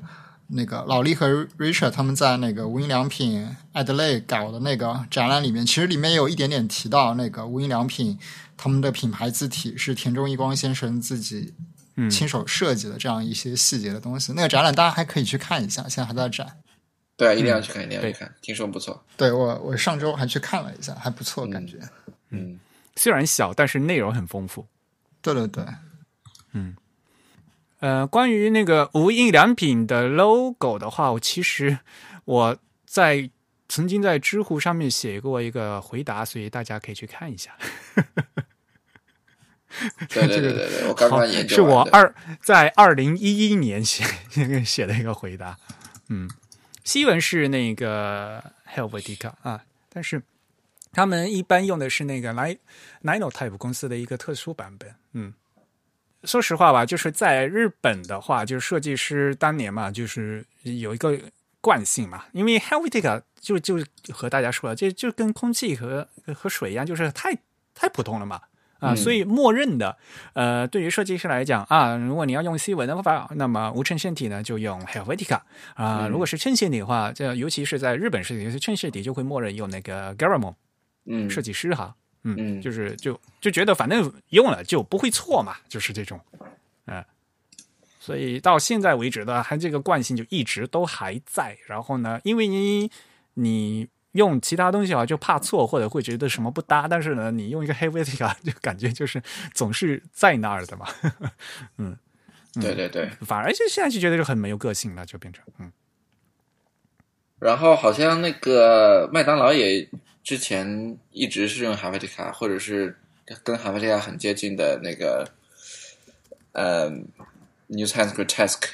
那个老李和 Richard 他们在那个无印良品 Adelaide 搞的那个展览里面，其实里面有一点点提到那个无印良品他们的品牌字体是田中一光先生自己嗯亲手设计的这样一些细节的东西。那个展览大家还可以去看一下，现在还在展。对啊，一定要去看，一定要去看，听说不错。对我，我上周还去看了一下，还不错，感觉。嗯，虽然小，但是内容很丰富。对对对，嗯呃，关于那个无印良品的 logo 的话，我其实我在曾经在知乎上面写过一个回答，所以大家可以去看一下。*laughs* 对对对对，我刚刚研究是我二在二零一一年写 *laughs* 写的一个回答。嗯，西文是那个 Helvetica 啊，但是他们一般用的是那个 Nine Ninotype 公司的一个特殊版本。嗯，说实话吧，就是在日本的话，就是设计师当年嘛，就是有一个惯性嘛，因为 Helvetica 就就和大家说了，这就跟空气和和水一样，就是太太普通了嘛。啊，嗯。所以默认的，呃，对于设计师来讲啊，如果你要用西文的话，那么无衬线体呢就用 Helvetica 啊、嗯。如果是衬线体的话，这尤其是在日本设计师衬线体就会默认用那个 Garamond 嗯。设计师哈，嗯，嗯。就是就就觉得反正用了就不会错嘛，就是这种，嗯、所以到现在为止呢，它这个惯性就一直都还在。然后呢，因为你你用其他东西啊，就怕错或者会觉得什么不搭，但是呢，你用一个 Helvetica 就感觉就是总是在那儿的嘛，*laughs* 嗯对对对。反而就现在就觉得就很没有个性了，就变成嗯。然后好像那个麦当劳也之前一直是用 Helvetica，或者是跟 Helvetica 很接近的那个呃 New Times Grotesque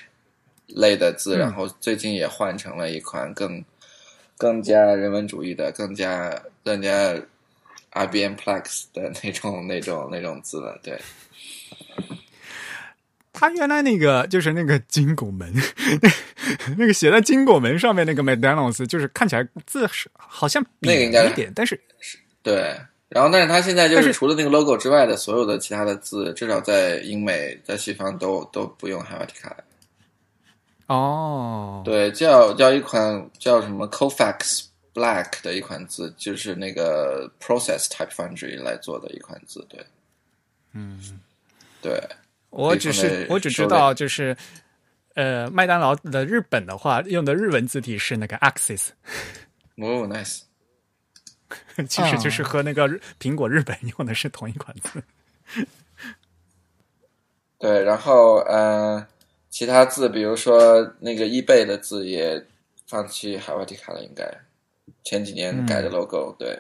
类的字，然后最近也换成了一款更更加人文主义的、更加更加 IBM Plex 的那种那种那种字了。对，他原来那个就是那个金拱门，*laughs* 那个写在金拱门上面那个 McDonald's，就是看起来字是好像那个应该一点，但是对，然后但是他现在就是除了那个 logo 之外的所有的其他的字，至少在英美在西方都都不用 Helvetica 了。哦，对，叫叫一款叫什么 Cofax Black 的一款字，就是那个 Process Type Foundry 来做的一款字。对，嗯，对，我只是我只知道就是。呃，麦当劳的日本的话，用的日文字体是那个 Axis，哦，nice，*laughs* 其实就是和那个日苹果日本用的是同一款字。*laughs* 对，然后呃，其他字，比如说那个 eBay 的字也放弃 Helvetica 了，应该前几年改的 logo，、对。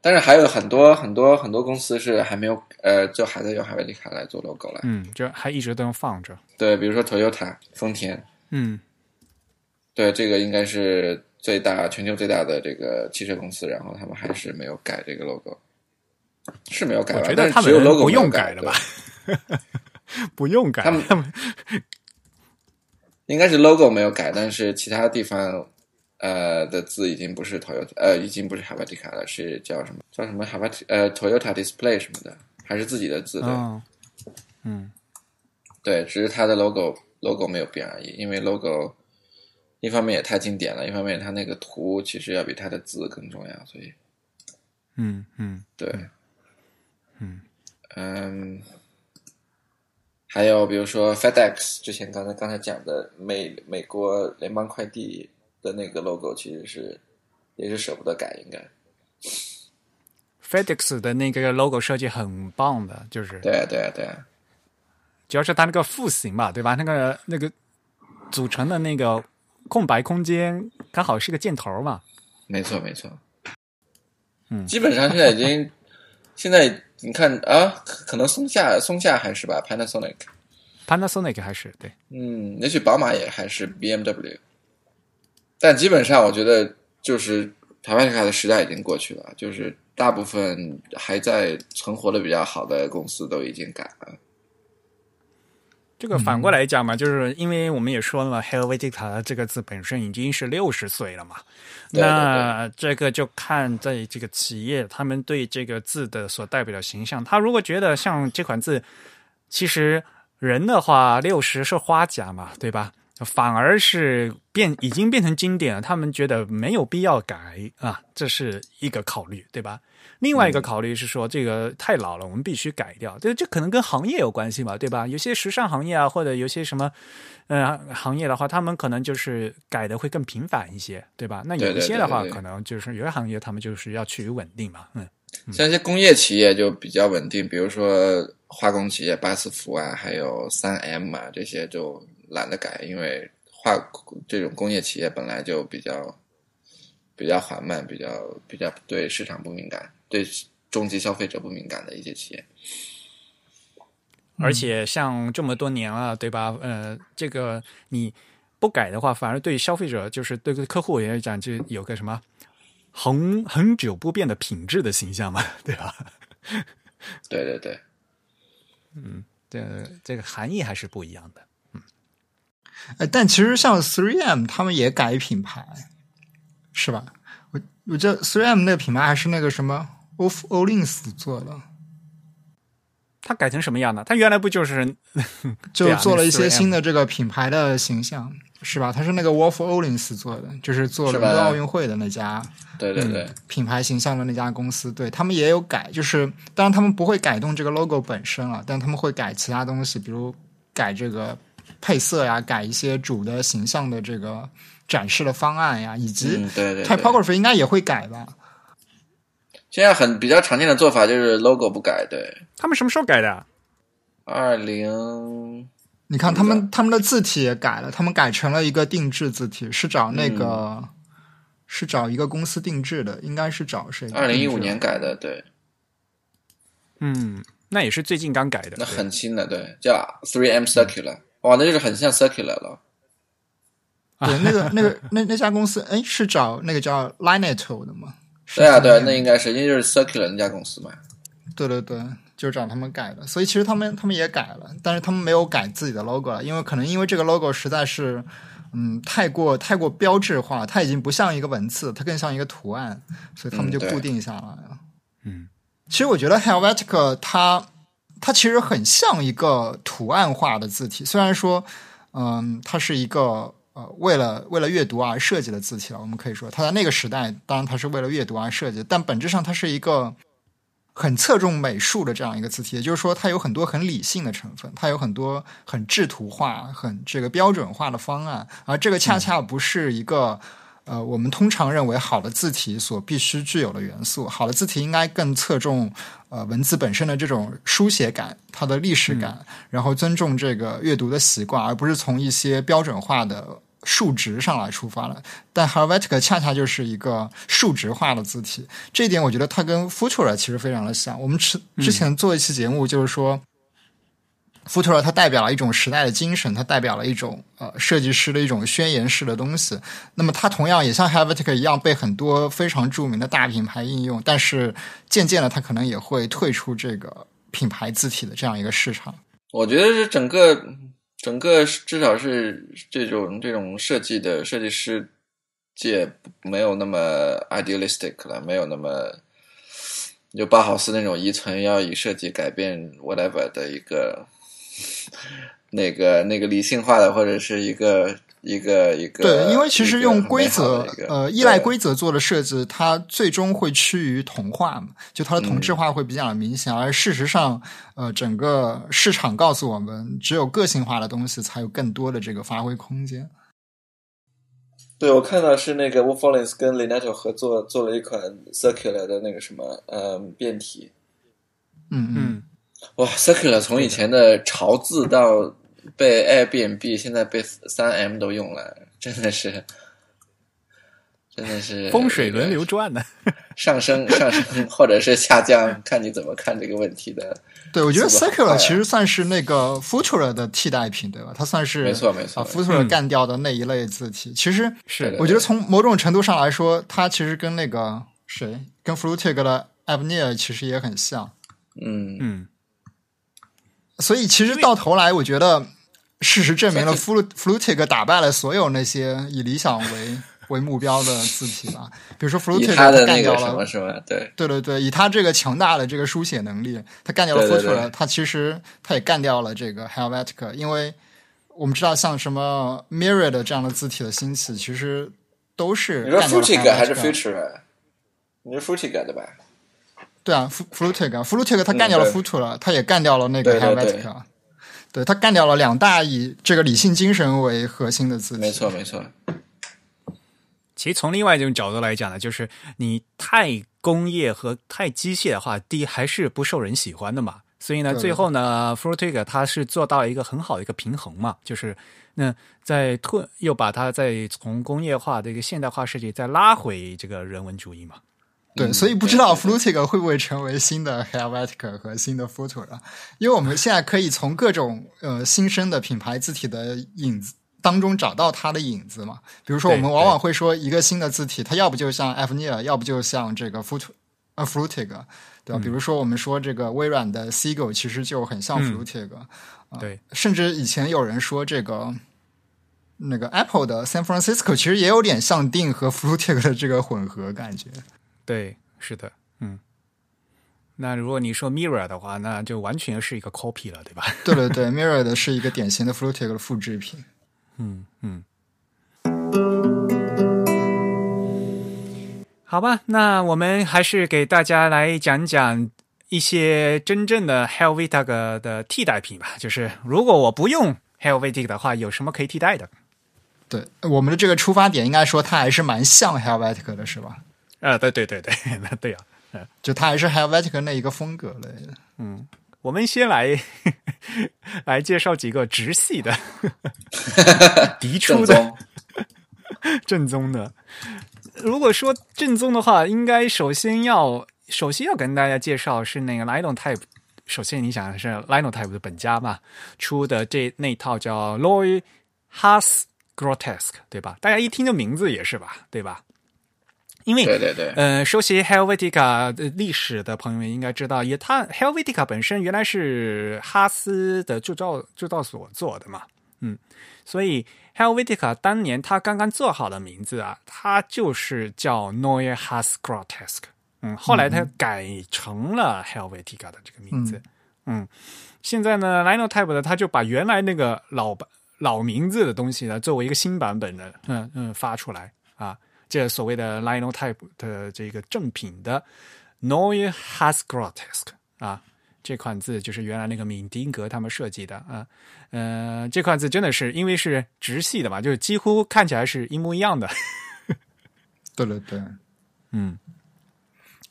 但是还有很多很多很多公司是还没有呃，就还在用 Helvetica 来做 logo 了。嗯，就还一直都用放着。对，比如说 Toyota 丰田，嗯对，这个应该是最大全球最大的这个汽车公司，然后他们还是没有改这个 logo，是没有改吧？我觉得他但是只有们 logo 不用改了吧？*laughs* *laughs* 不用改，他们他 *laughs* 们应该是 logo 没有改，但是其他地方呃的字已经不是 Toyota，呃，已经不是 Helvetica 了，是叫什么？叫什么 Helvet 呃 Toyota Display 什么的，还是自己的字的。嗯嗯对，只是它的 logo logo 没有变而已。因为 logo 一方面也太经典了，一方面它那个图其实要比它的字更重要，所以嗯嗯对，嗯嗯，还有比如说 FedEx 之前刚才刚才讲的美美国联邦快递的那个 logo，其实是也是舍不得改，应该，FedEx 的那个 logo 设计很棒的，就是对啊对啊对啊，主要是它那个复形嘛，对吧？那个那个组成的那个空白空间刚好是个箭头嘛。没错没错，嗯基本上现在已经现在你看啊，可可能松下松下还是吧，Panasonic，Panasonic 还是对，嗯，也许宝马也还是 BMW，但基本上我觉得就是台湾卡的时代已经过去了，就是大部分还在存活的比较好的公司都已经改了。这个反过来讲嘛，就是因为我们也说了嘛，Helvetica 这个字本身已经是六十岁了嘛，对对那这个就看在这个企业他们对这个字的所代表的形象，他如果觉得像这款字，其实人的话六十是花甲嘛，对吧？反而是变已经变成经典了，他们觉得没有必要改啊，这是一个考虑，对吧？另外一个考虑是说，这个太老了，我们必须改掉。这这可能跟行业有关系嘛，对吧？有些时尚行业啊，或者有些什么呃行业的话，他们可能就是改的会更频繁一些，对吧？那有一些的话，对对对对对可能就是有些行业他们就是要趋于稳定嘛，嗯。像一些工业企业就比较稳定，比如说化工企业巴斯夫啊，还有三 M 啊，这些就懒得改，因为化这种工业企业本来就比较比较缓慢，比较比较对市场不敏感，对终极消费者不敏感的一些企业。而且像这么多年了，对吧？呃，这个你不改的话，反而对消费者，就是对客户也讲，就有个什么恒恒久不变的品质的形象嘛，对吧？*laughs* 对对对，嗯这这个含义还是不一样的。哎，但其实像 Three M 他们也改品牌，是吧？我我记得 3M 那个品牌还是那个什么 Wolf Olins 做的，它改成什么样呢？它原来不就是 *laughs* 就做了一些那个 3M 新的这个品牌的形象，是吧？他是那个 Wolf Olins 做的，就是做伦敦奥运会的那家对对对，品牌形象的那家公司，对他们也有改，就是当然他们不会改动这个 logo 本身了，但他们会改其他东西，比如改这个配色呀，改一些主的形象的这个展示的方案呀，以及嗯对对对。typography 应该也会改吧？现在很比较常见的做法就是 logo 不改，对，他们什么时候改的啊？二零你看他们他们的字体也改了，他们改成了一个定制字体，是找那个、嗯是找一个公司定制的，应该是找谁？二零一五年改的，对，嗯，那也是最近刚改的。那很新的，对，叫 Three M Circular，哇，那就是很像 Circular 了。对那个那个那那家公司，哎，是找那个叫 Lineto 的吗？是对啊，对啊，那应该是，因为就是 Circular 那家公司嘛。对对对，就是找他们改的，所以其实他们他们也改了，但是他们没有改自己的 logo 了，因为可能因为这个 logo 实在是，嗯，太过太过标志化，它已经不像一个文字，它更像一个图案，所以他们就固定下来了。嗯，其实我觉得 Helvetica 它它其实很像一个图案化的字体，虽然说，嗯，它是一个。呃，为了为了阅读而设计的字体了，我们可以说，它在那个时代，当然它是为了阅读而设计，但本质上它是一个很侧重美术的这样一个字体，也就是说，它有很多很理性的成分，它有很多很制图化、很这个标准化的方案，而这个恰恰不是一个。呃，我们通常认为好的字体所必须具有的元素，好的字体应该更侧重呃文字本身的这种书写感，它的历史感，然后尊重这个阅读的习惯，而不是从一些标准化的数值上来出发了。但 Helvetica 恰恰就是一个数值化的字体，这一点我觉得它跟 Futura 其实非常的像。我们之之前做一期节目，就是说。Futura 它代表了一种时代的精神，它代表了一种呃设计师的一种宣言式的东西。那么它同样也像 Helvetica 一样被很多非常著名的大品牌应用，但是渐渐的它可能也会退出这个品牌字体的这样一个市场。我觉得是整个整个至少是这种这种设计的设计师界没有那么 idealistic 了，没有那么就巴豪斯那种遗存要以设计改变 whatever 的一个 *laughs* 那个那个理性化的，或者是一个一个一个。对，因为其实用规则呃依赖规则做的设置，它最终会趋于同化嘛，就它的同质化会比较明显。而事实上，呃，整个市场告诉我们，只有个性化的东西才有更多的这个发挥空间。对，我看到是那个 Wolf Collins 跟 Linato 合作做了一款 circular 的那个什么，呃，变体。嗯嗯，嗯，哇，circular 从以前的潮字到被 Airbnb，现在被三 M 都用了，真的是，真的是 *laughs* 风水轮流转呢。*laughs* 上升上升或者是下降，看你怎么看这个问题的。*laughs* 对，我觉得 Circular 其实算是那个 Futura 的替代品，对吧？它算是没错没错啊，Futura 干掉的那一类字体。其实是的我觉得从某种程度上来说，它其实跟那个谁，跟 Flutig 的 a v n i r 其实也很像。嗯，嗯，所以其实到头来，我觉得事实证明了 Flu Flutig 打败了所有那些以理想为 *laughs* 为目标的字体吧。比如说以 Flutig 干掉了什么什么？对，对对对，以他这个强大的这个书写能力，他干掉了对对他其实他也干掉了这个 Helvetica，因为我们知道像什么 Mirror 的这样的字体的兴起，其实都是你说干掉了 Fruitig 还是 Future？你是 Fruitig 的吧？对啊，Flu- Flutig，Flutig 他干掉了嗯对 Futura，他也干掉了那个 Helvetica，对他干掉了两大以这个理性精神为核心的字体。没错，没错。其实从另外一种角度来讲呢，就是你太工业和太机械的话，第一还是不受人喜欢的嘛。所以呢，最后呢 f r u t i g 它是做到了一个很好的一个平衡嘛，就是那在退又把它再从工业化的一个现代化设计再拉回这个人文主义嘛。对，嗯所以不知道对对 Flutig 会不会成为新的 Helvetica 和新的 Futura，因为我们现在可以从各种呃新生的品牌字体的影子当中找到它的影子嘛。比如说，我们往往会说一个新的字体，它要不就像 Avnia，要不就像这个 Futur，呃 Flutic，对吧？比如说我们说这个微软的 Seagull 其实就很像嗯 Flutig，、对，甚至以前有人说这个。那个 Apple 的 San Francisco 其实也有点像 Ding 和 Flutic 的这个混合感觉。对，是的，嗯。那如果你说 Mirror 的话，那就完全是一个 copy 了，对吧？*laughs* 对对对，Mirror 的是一个典型的 Flutig 的复制品。嗯嗯。好吧，那我们还是给大家来讲讲一些真正的 Helvetica 的替代品吧。就是如果我不用 Helvetica 的话，有什么可以替代的？对，我们的这个出发点应该说它还是蛮像 Helvetica 的，是吧？啊，对对对对，那对啊。就他还是 Helvetica 那一个风格类的。我们先来 *laughs* 来介绍几个直系的 *laughs* 嫡出的正宗，*laughs* 正宗的。如果说正宗的话，应该首先要首先要跟大家介绍是那个 Linotype。首先，你想是 Linotype 的本家嘛出的这那套叫 Loy Has Grotesque，对吧？大家一听这名字也是吧，对吧？因为对对对，呃，熟悉 Helvetica 的历史的朋友们应该知道，也它 Helvetica 本身原来是哈斯的铸造铸造所做的嘛，嗯，所以 Helvetica 当年它刚刚做好的名字啊，它就是叫 Neue Has Grotesque，嗯，后来它改成了 Helvetica 的这个名字，嗯。现在呢，Linotype 呢，它就把原来那个老版老名字的东西呢，作为一个新版本的，嗯嗯，发出来。啊。这所谓的 Linotype 的这个正品的 Neue Has Grotesque 啊，这款字就是原来那个闵丁格他们设计的啊，呃，这款字真的是因为是直系的嘛，就是几乎看起来是一模一样的，*laughs* 对对对。嗯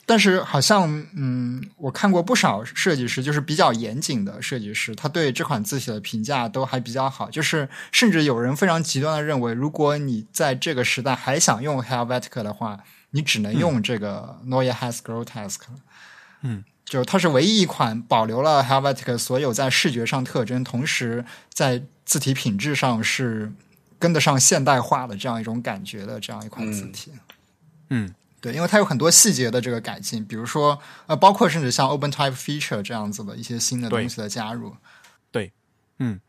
但是好像，嗯，我看过不少设计师，就是比较严谨的设计师，他对这款字体的评价都还比较好。就是甚至有人非常极端的认为，如果你在这个时代还想用 Helvetica 的话，你只能用这个 Neue Has Grotesque。嗯，就它是唯一一款保留了 Helvetica 所有在视觉上特征，同时在字体品质上是跟得上现代化的这样一种感觉的这样一款字体。嗯对，因为它有很多细节的这个改进，比如说呃，包括甚至像 OpenType Feature 这样子的一些新的东西的加入。对嗯。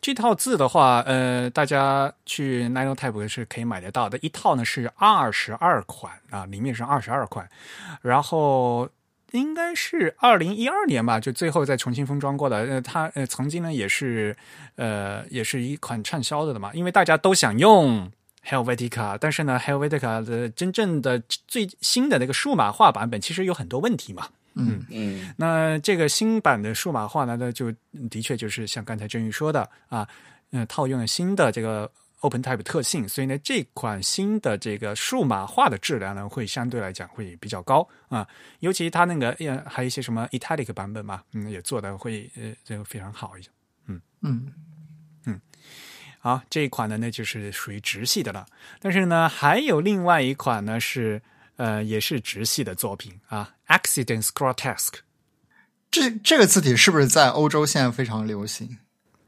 这套字的话，呃，大家去 Nanotype 是可以买得到的，一套呢是二十二款啊，里面是二十二款，然后应该是二零一二年吧，就最后再重新封装过的。呃，它呃曾经呢也是呃也是一款畅销的的嘛，因为大家都想用 Helvetica，但是呢 Helvetica 的真正的最新的那个数码化版本其实有很多问题嘛。嗯。嗯。那这个新版的数码化呢，那就的确就是像刚才郑宇说的啊，呃，套用了新的这个 OpenType 特性，所以呢，这款新的这个数码化的质量呢，会相对来讲会比较高啊，尤其它那个呃，还有一些什么 Italic 版本嘛，嗯，也做的会呃这个非常好一些。嗯。嗯好，这一款呢，那就是属于直系的了。但是呢，还有另外一款呢是呃，也是直系的作品啊，Accidents Grotesque。这这个字体是不是在欧洲现在非常流行？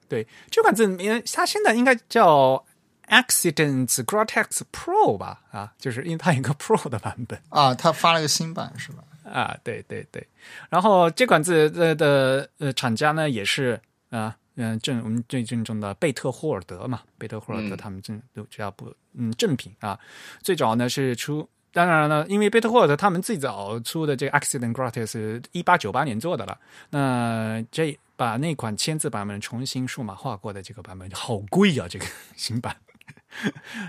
对，这款字名它现在应该叫 Accidents Grotesque Pro 吧？啊，就是因为它有一个 Pro 的版本啊，它发了个新版是吧？啊。对对对，然后这款字的的呃厂家呢也是啊。嗯，正我们最正宗的贝特霍尔德嘛，贝特霍尔德嗯。他们正都只要不嗯正品啊，最早呢是出，当然了，因为贝特霍尔德他们最早出的这个 Accident 是一八九八年做的了，那这把那款签字版本重新数码化过的这个版本好贵啊，这个 *laughs* 新版。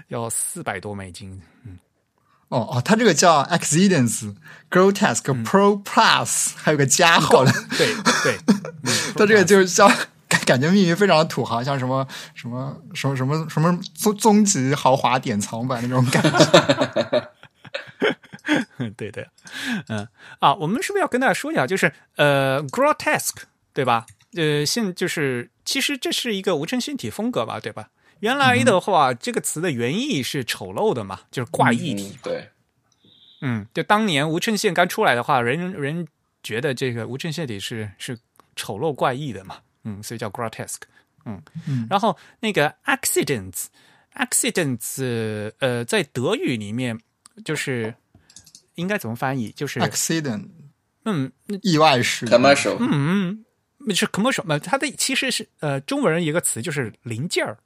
要四百多美金，嗯。哦哦，它这个叫 Accidents Grotesque Pro Plus，、还有个加号的，对对，嗯 *laughs* 它这个就是叫感感觉命名非常的土豪，像什么什么什么什么什么终终极豪华典藏版那种感觉。*laughs* 对对，嗯啊，我们是不是要跟大家说一下，就是呃，grotesque 对吧？呃，现就是其实这是一个无衬线体风格吧，对吧？原来的话，这个词的原意是丑陋的嘛，就是怪异体。嗯，对，嗯，就当年无衬线刚出来的话，人人觉得这个无衬线体是是丑陋怪异的嘛，嗯，所以叫 grotesque。嗯，嗯然后那个 accidents accidents 呃，在德语里面就是应该怎么翻译？就是啊 Accident 嗯意外事件 commercial，嗯嗯，是 commercial，呃，它的其实是呃中文人一个词就是零件儿，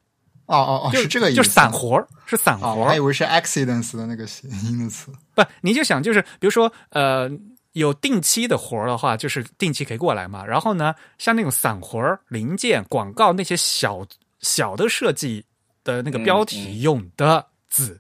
哦哦哦，就是这个意思，就是散活儿，是散啊，活儿我还以。为是 accidents 的那个谐音的词。不，你就想就是，比如说，呃，有定期的活儿的话，就是定期可以过来嘛。然后呢，像那种散活儿、零件、广告那些小小的设计的那个标题用的字、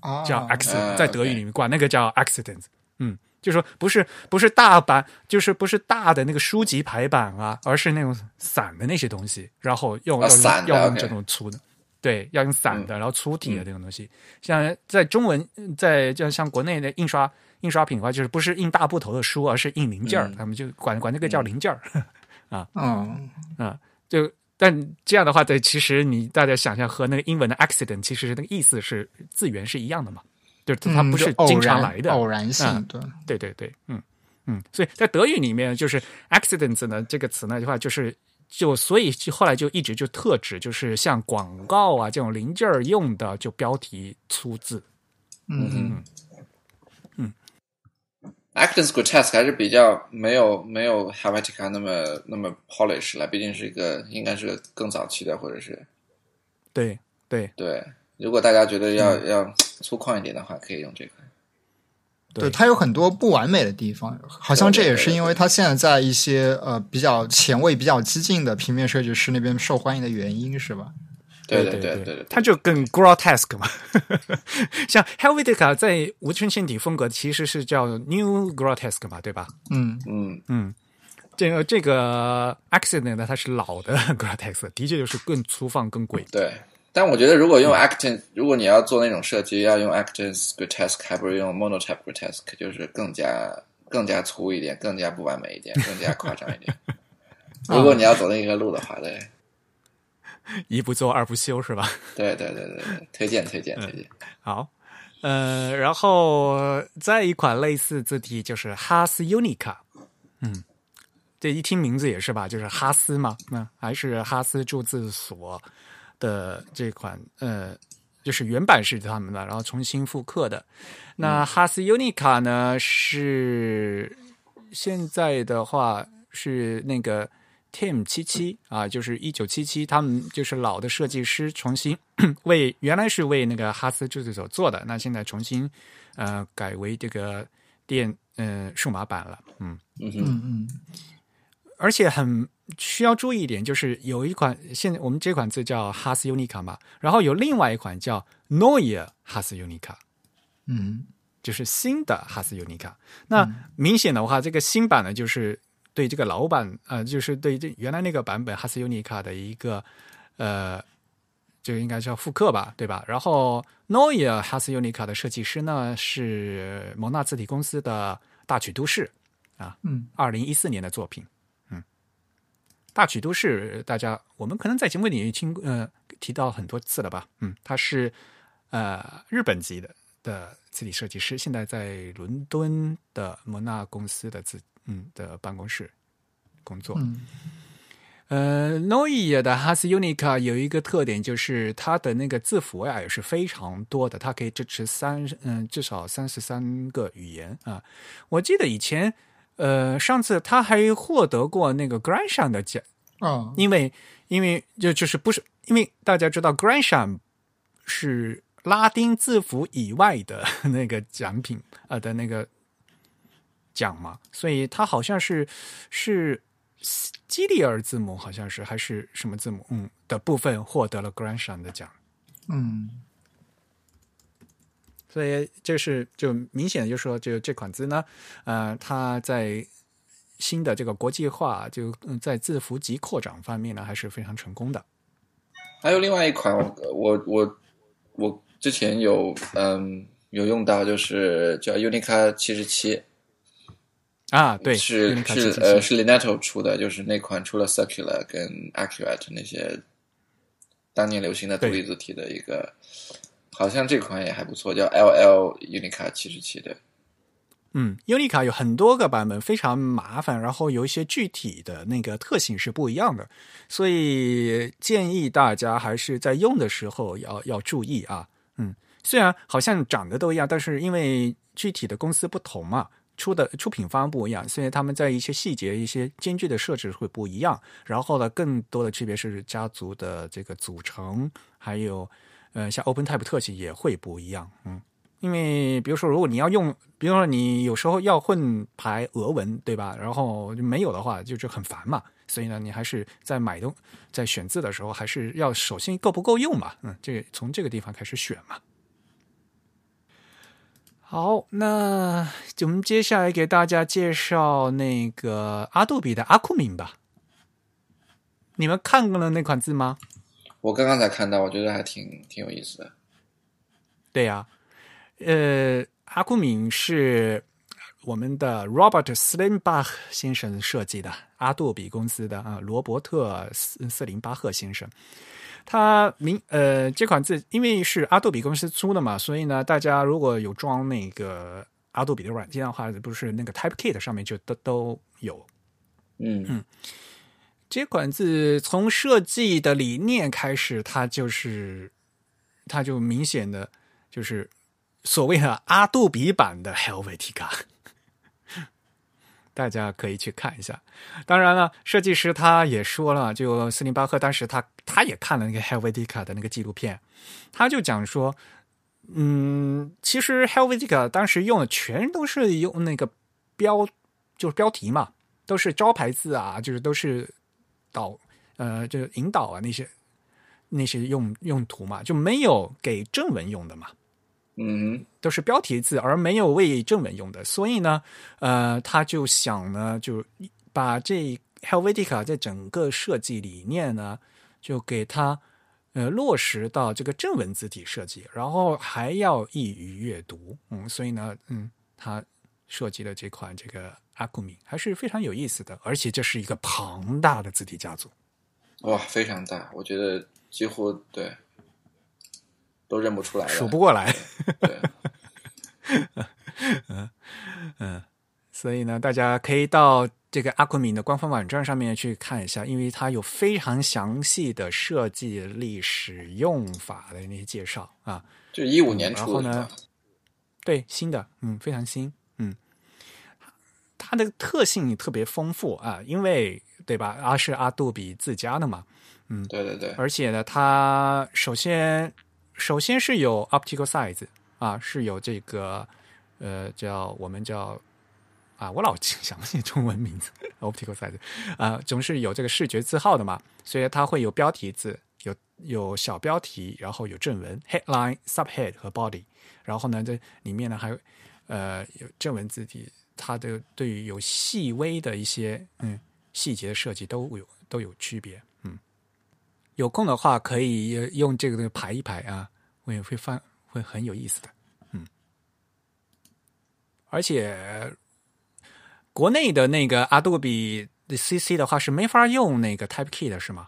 啊，叫 accident，、啊在德语里面管那个叫 accident。嗯，就说不是不是大版，就是不是大的那个书籍排版啊，而是那种散的那些东西，然后用、要啊散的要用这种粗的。对，要用散的，然后粗体的这种东西。像在中文，在就像国内的印刷印刷品的话，就是不是印大部头的书，而是印零件儿，嗯。他们就管管那个叫零件儿。嗯，*laughs* 啊，就但这样的话，对，其实你大家想象和那个英文的 accident，其实那个意思是字源是一样的嘛，就是它不是经常然来的，偶然性，嗯对，对对对，嗯嗯，所以在德语里面，就是 accidents 呢这个词呢的话，就是就所以就后来就一直就特指就是像广告啊这种零件儿用的，就标题粗字。嗯。嗯嗯 Actors Grotesque 还是比较没有没有 Helvetica 那么那么 polish 了，毕竟是一个应该是更早期的，或者是对对对。如果大家觉得要、嗯要粗犷一点的话，可以用这个。对，它有很多不完美的地方，好像这也是因为它现在在一些呃比较前卫、比较激进的平面设计师那边受欢迎的原因，是吧？对对对对，它就更 grotesque 嘛。*laughs* 像 Helvetica 在无衬线体风格其实是叫 New Grotesque 嘛，对吧？嗯嗯嗯，这个这个 Accident 呢，它是老的 *laughs* grotesque，的确就是更粗放、更诡异。对。但我觉得如果用 Actors，如果你要做那种设计，要用 Actors Grotesque，还不如用 Monotype Grotesque，就是更加更加粗一点，更加不完美一点，更加夸张一点。*laughs* 如果你要走那个路的话，对。一不做二不休是吧？*laughs* 对对对对对，推荐推荐推荐。好，呃，然后再一款类似字体就是哈斯 Unica，嗯，这一听名字也是吧，就是哈斯嘛，那、还是哈斯注字所的这款，呃，就是原版是他们的，然后重新复刻的。那哈斯 Unica 呢是现在的话是那个 Tim 七七啊，就是一九七七，他们就是老的设计师重新 *clears throat* 为原来是为那个哈斯制作所做的，那现在重新呃改为这个电嗯数码版了，嗯。嗯，嗯嗯而且很需要注意一点，就是有一款现在我们这款字叫哈斯 Unica 嘛，然后有另外一款叫 Neue 哈斯 Unica，嗯就是新的哈斯尤尼卡。那明显的话，这个新版呢，就是对这个老版呃，就是对这原来那个版本哈斯 Unica 的一个呃，就应该叫复刻吧，对吧？然后 Neue 哈斯 Unica 的设计师呢是蒙纳字体公司的大曲都市啊。嗯二零一四年的作品。嗯，大曲都市，大家我们可能在节目里听呃提到很多次了吧？嗯，它是呃日本籍的的字体设计师，现在在伦敦的蒙纳公司的字嗯的办公室工作。嗯呃 n o i 的 Has Unica 有一个特点，就是它的那个字符呀也是非常多的，它可以支持三嗯至少三十三个语言啊。我记得以前呃上次他还获得过那个 Grandson 的奖，啊因为因为就就是不是因为大家知道 Grandson 是拉丁字符以外的 *laughs* 那个奖品呃的那个奖嘛，所以它好像是是基里尔字母，好像是还是什么字母嗯的部分获得了 Grandson 的奖。嗯所以这是就明显的就说，就这款字呢，呃，它在新的这个国际化，就嗯在字符集扩展方面呢，还是非常成功的。还有另外一款，我我我之前有嗯有用到，就是叫 Unica 七十七，啊，对，是是呃是 Lineto 出的，就是那款出了 Circular 跟 Accurate 那些当年流行的独立字体的一个，好像这款也还不错，叫 LL Unica 七十七的。嗯，Unica 有很多个版本，非常麻烦，然后有一些具体的那个特性是不一样的，所以建议大家还是在用的时候要要注意啊。嗯，虽然好像长得都一样，但是因为具体的公司不同嘛，出的出品方不一样，所以他们在一些细节、一些间距的设置会不一样。然后呢，更多的区别是家族的这个组成，还有呃，像 OpenType 特性也会不一样。嗯。因为比如说，如果你要用，比如说你有时候要混排俄文，对吧？然后没有的话，就是很烦嘛。所以呢，你还是在买东在选字的时候，还是要首先够不够用嘛。嗯，这个从这个地方开始选嘛。好，那就我们接下来给大家介绍那个阿杜比的阿库敏吧。你们看过了那款字吗？我刚刚才看到，我觉得还挺挺有意思的。对呀、呃，阿库敏是我们的 Robert Slimbach 先生设计的，阿杜比公司的啊，罗伯特斯斯林巴赫先生。他明呃这款字因为是阿杜比公司出的嘛，所以呢，大家如果有装那个阿杜比的软件的话，不是那个 TypeKit 上面就都都有。嗯这款字从设计的理念开始，它就是，它就明显的就是所谓的阿杜比版的 Helvetica，大家可以去看一下。当然了，设计师他也说了，就斯林巴赫当时他他也看了那个 Helvetica 的那个纪录片，他就讲说，嗯，其实 Helvetica 当时用的全都是用那个标，就是标题嘛，都是招牌字啊，就是都是导呃，就是引导啊那些那些用用途嘛，就没有给正文用的嘛。嗯都是标题字，而没有为正文用的，所以呢，呃，他就想呢，就把这 Helvetica 在整个设计理念呢，就给它呃落实到这个正文字体设计，然后还要易于阅读，嗯，所以呢，嗯，他设计的这款这个阿库米还是非常有意思的，而且这是一个庞大的字体家族，哇，非常大，我觉得几乎对都认不出来了，数不过来。对，*laughs* 所以呢，大家可以到这个阿库米的官方网站上面去看一下，因为它有非常详细的设计历史、用法的那些介绍啊。就是一五年然后呢对，新的，嗯，非常新，嗯，它的特性特别丰富啊，因为对吧？阿是阿杜比自家的嘛，嗯对对对，而且呢，它首先首先是有 optical size 啊，是有这个呃叫我们叫啊，我老想不起中文名字，*laughs* optical size 啊，总是有这个视觉字号的嘛，所以它会有标题字，有有小标题，然后有正文 headline、subhead 和 body，然后呢，这里面呢还有呃有正文字体，它的对于有细微的一些嗯细节的设计都有都有区别，有空的话可以用这个排一排啊，会会翻会很有意思的，嗯，而且。国内的那个 Adobe 的 CC 的话是没法用那个 Type Key 的，是吗？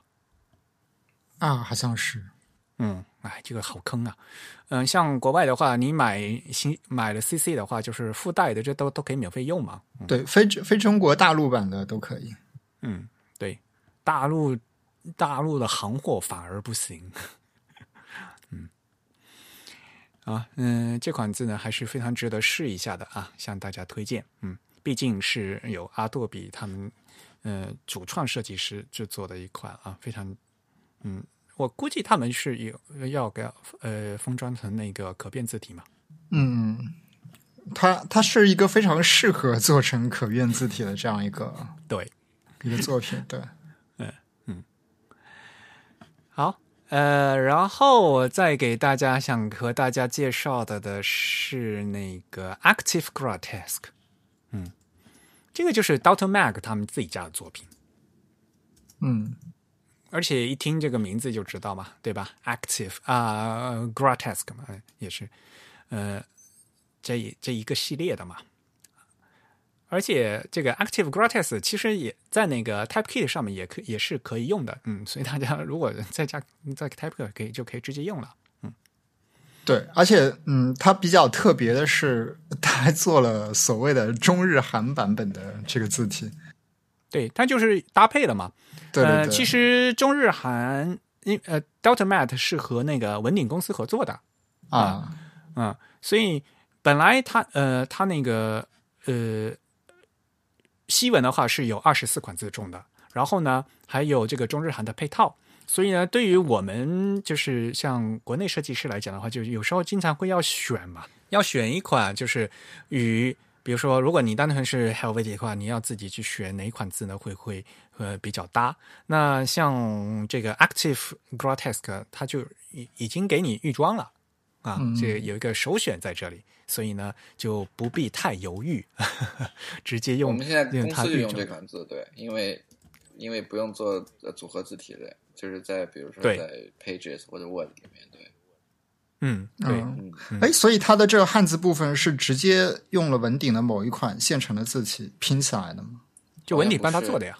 啊，好像是。嗯，哎，这个好坑啊。嗯，像国外的话，你买新买了 CC 的话，就是附带的，这都都可以免费用嘛。对，非非中国大陆版的都可以。嗯，对，大陆大陆的行货反而不行。*laughs* 嗯，啊，嗯，这款字呢还是非常值得试一下的啊，向大家推荐。嗯。毕竟是有阿杜比他们，呃，主创设计师制作的一款啊，非常，嗯，我估计他们是有要给呃封装成那个可变字体嘛。嗯，它它是一个非常适合做成可变字体的这样一个对一个作品，对，好，呃，然后我再给大家想和大家介绍的的是那个 Active Grotesque。嗯，这个就是 Doctor Mag 他们自己家的作品。嗯，而且一听这个名字就知道嘛，对吧？Active 啊，Grotesque 嘛，也是，呃，这这一个系列的嘛。而且这个 Active Grotesque 其实也在那个 TypeKit 上面也可也是可以用的，嗯，所以大家如果在家在 TypeKit 可以就可以直接用了。嗯对，而且嗯，它比较特别的是，它还做了所谓的中日韩版本的这个字体。对，它就是搭配了嘛。对对对。其实中日韩，因呃，Delta Matte 是和那个文鼎公司合作的啊，嗯，所以本来它呃，它那个呃，西文的话是有二十四款字重的，然后呢，还有这个中日韩的配套。所以呢，对于我们就是像国内设计师来讲的话，就有时候经常会要选嘛，要选一款就是与，比如说，如果你单纯是 Helvetic 的话，你要自己去选哪款字呢？会会呃比较搭。那像这个 Active Grotesk，它就已已经给你预装了啊，这有一个首选在这里，所以呢就不必太犹豫，*laughs* 直接用。我们现在公司就用这款字，对，因为因为不用做组合字体的。就是在比如说在 Pages 或者 Word 里面，对，嗯，对，哎，所以它的这个汉字部分是直接用了文鼎的某一款现成的字体拼起来的吗？就文鼎帮他做的呀？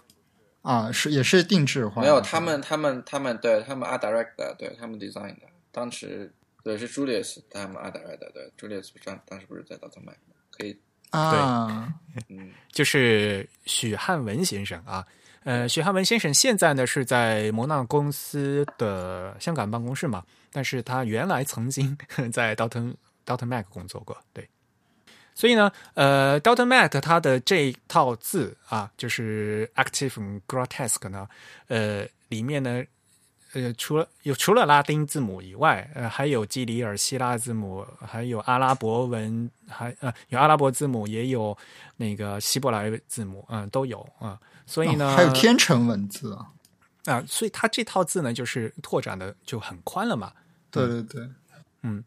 啊，是也是定制化？没有，他们他们他们对他们 Art Direct 的，对他们 Design 的，当时对是 Julius 他们 Art Direct 的，对 Julius 当当时不是在 Doctor Mac 可以啊，*laughs* 嗯，就是许汉文先生啊。呃，许汉文先生现在呢是在摩纳公司的香港办公室嘛，但是他原来曾经 *laughs* 在 Dalton Dalton Mac 工作过，对，所以呢，呃，Dalton Mac 它的这一套字啊，就是 Active Grotesque 呢，呃，里面呢，呃，除了有除了拉丁字母以外，呃，还有基里尔希腊字母，还有阿拉伯文，还呃有阿拉伯字母，也有那个希伯来字母，嗯，都有啊。所以呢，还有天成文字啊，啊，所以它这套字呢，就是拓展的就很宽了嘛。对对对，嗯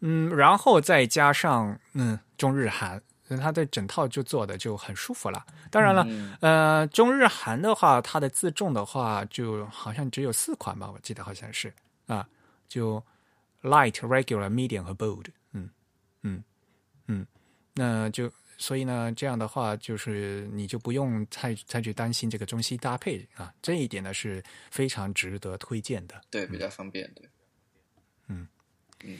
嗯，然后再加上嗯中日韩，它的整套就做的就很舒服了。当然了，呃，中日韩的话，它的自重的话，就好像只有四款吧，我记得好像是啊，就 light、regular、medium 和 bold。嗯嗯嗯，那就。所以呢，这样的话，就是你就不用太再去担心这个中西搭配啊，这一点呢是非常值得推荐的。对，比较方便。对，嗯嗯。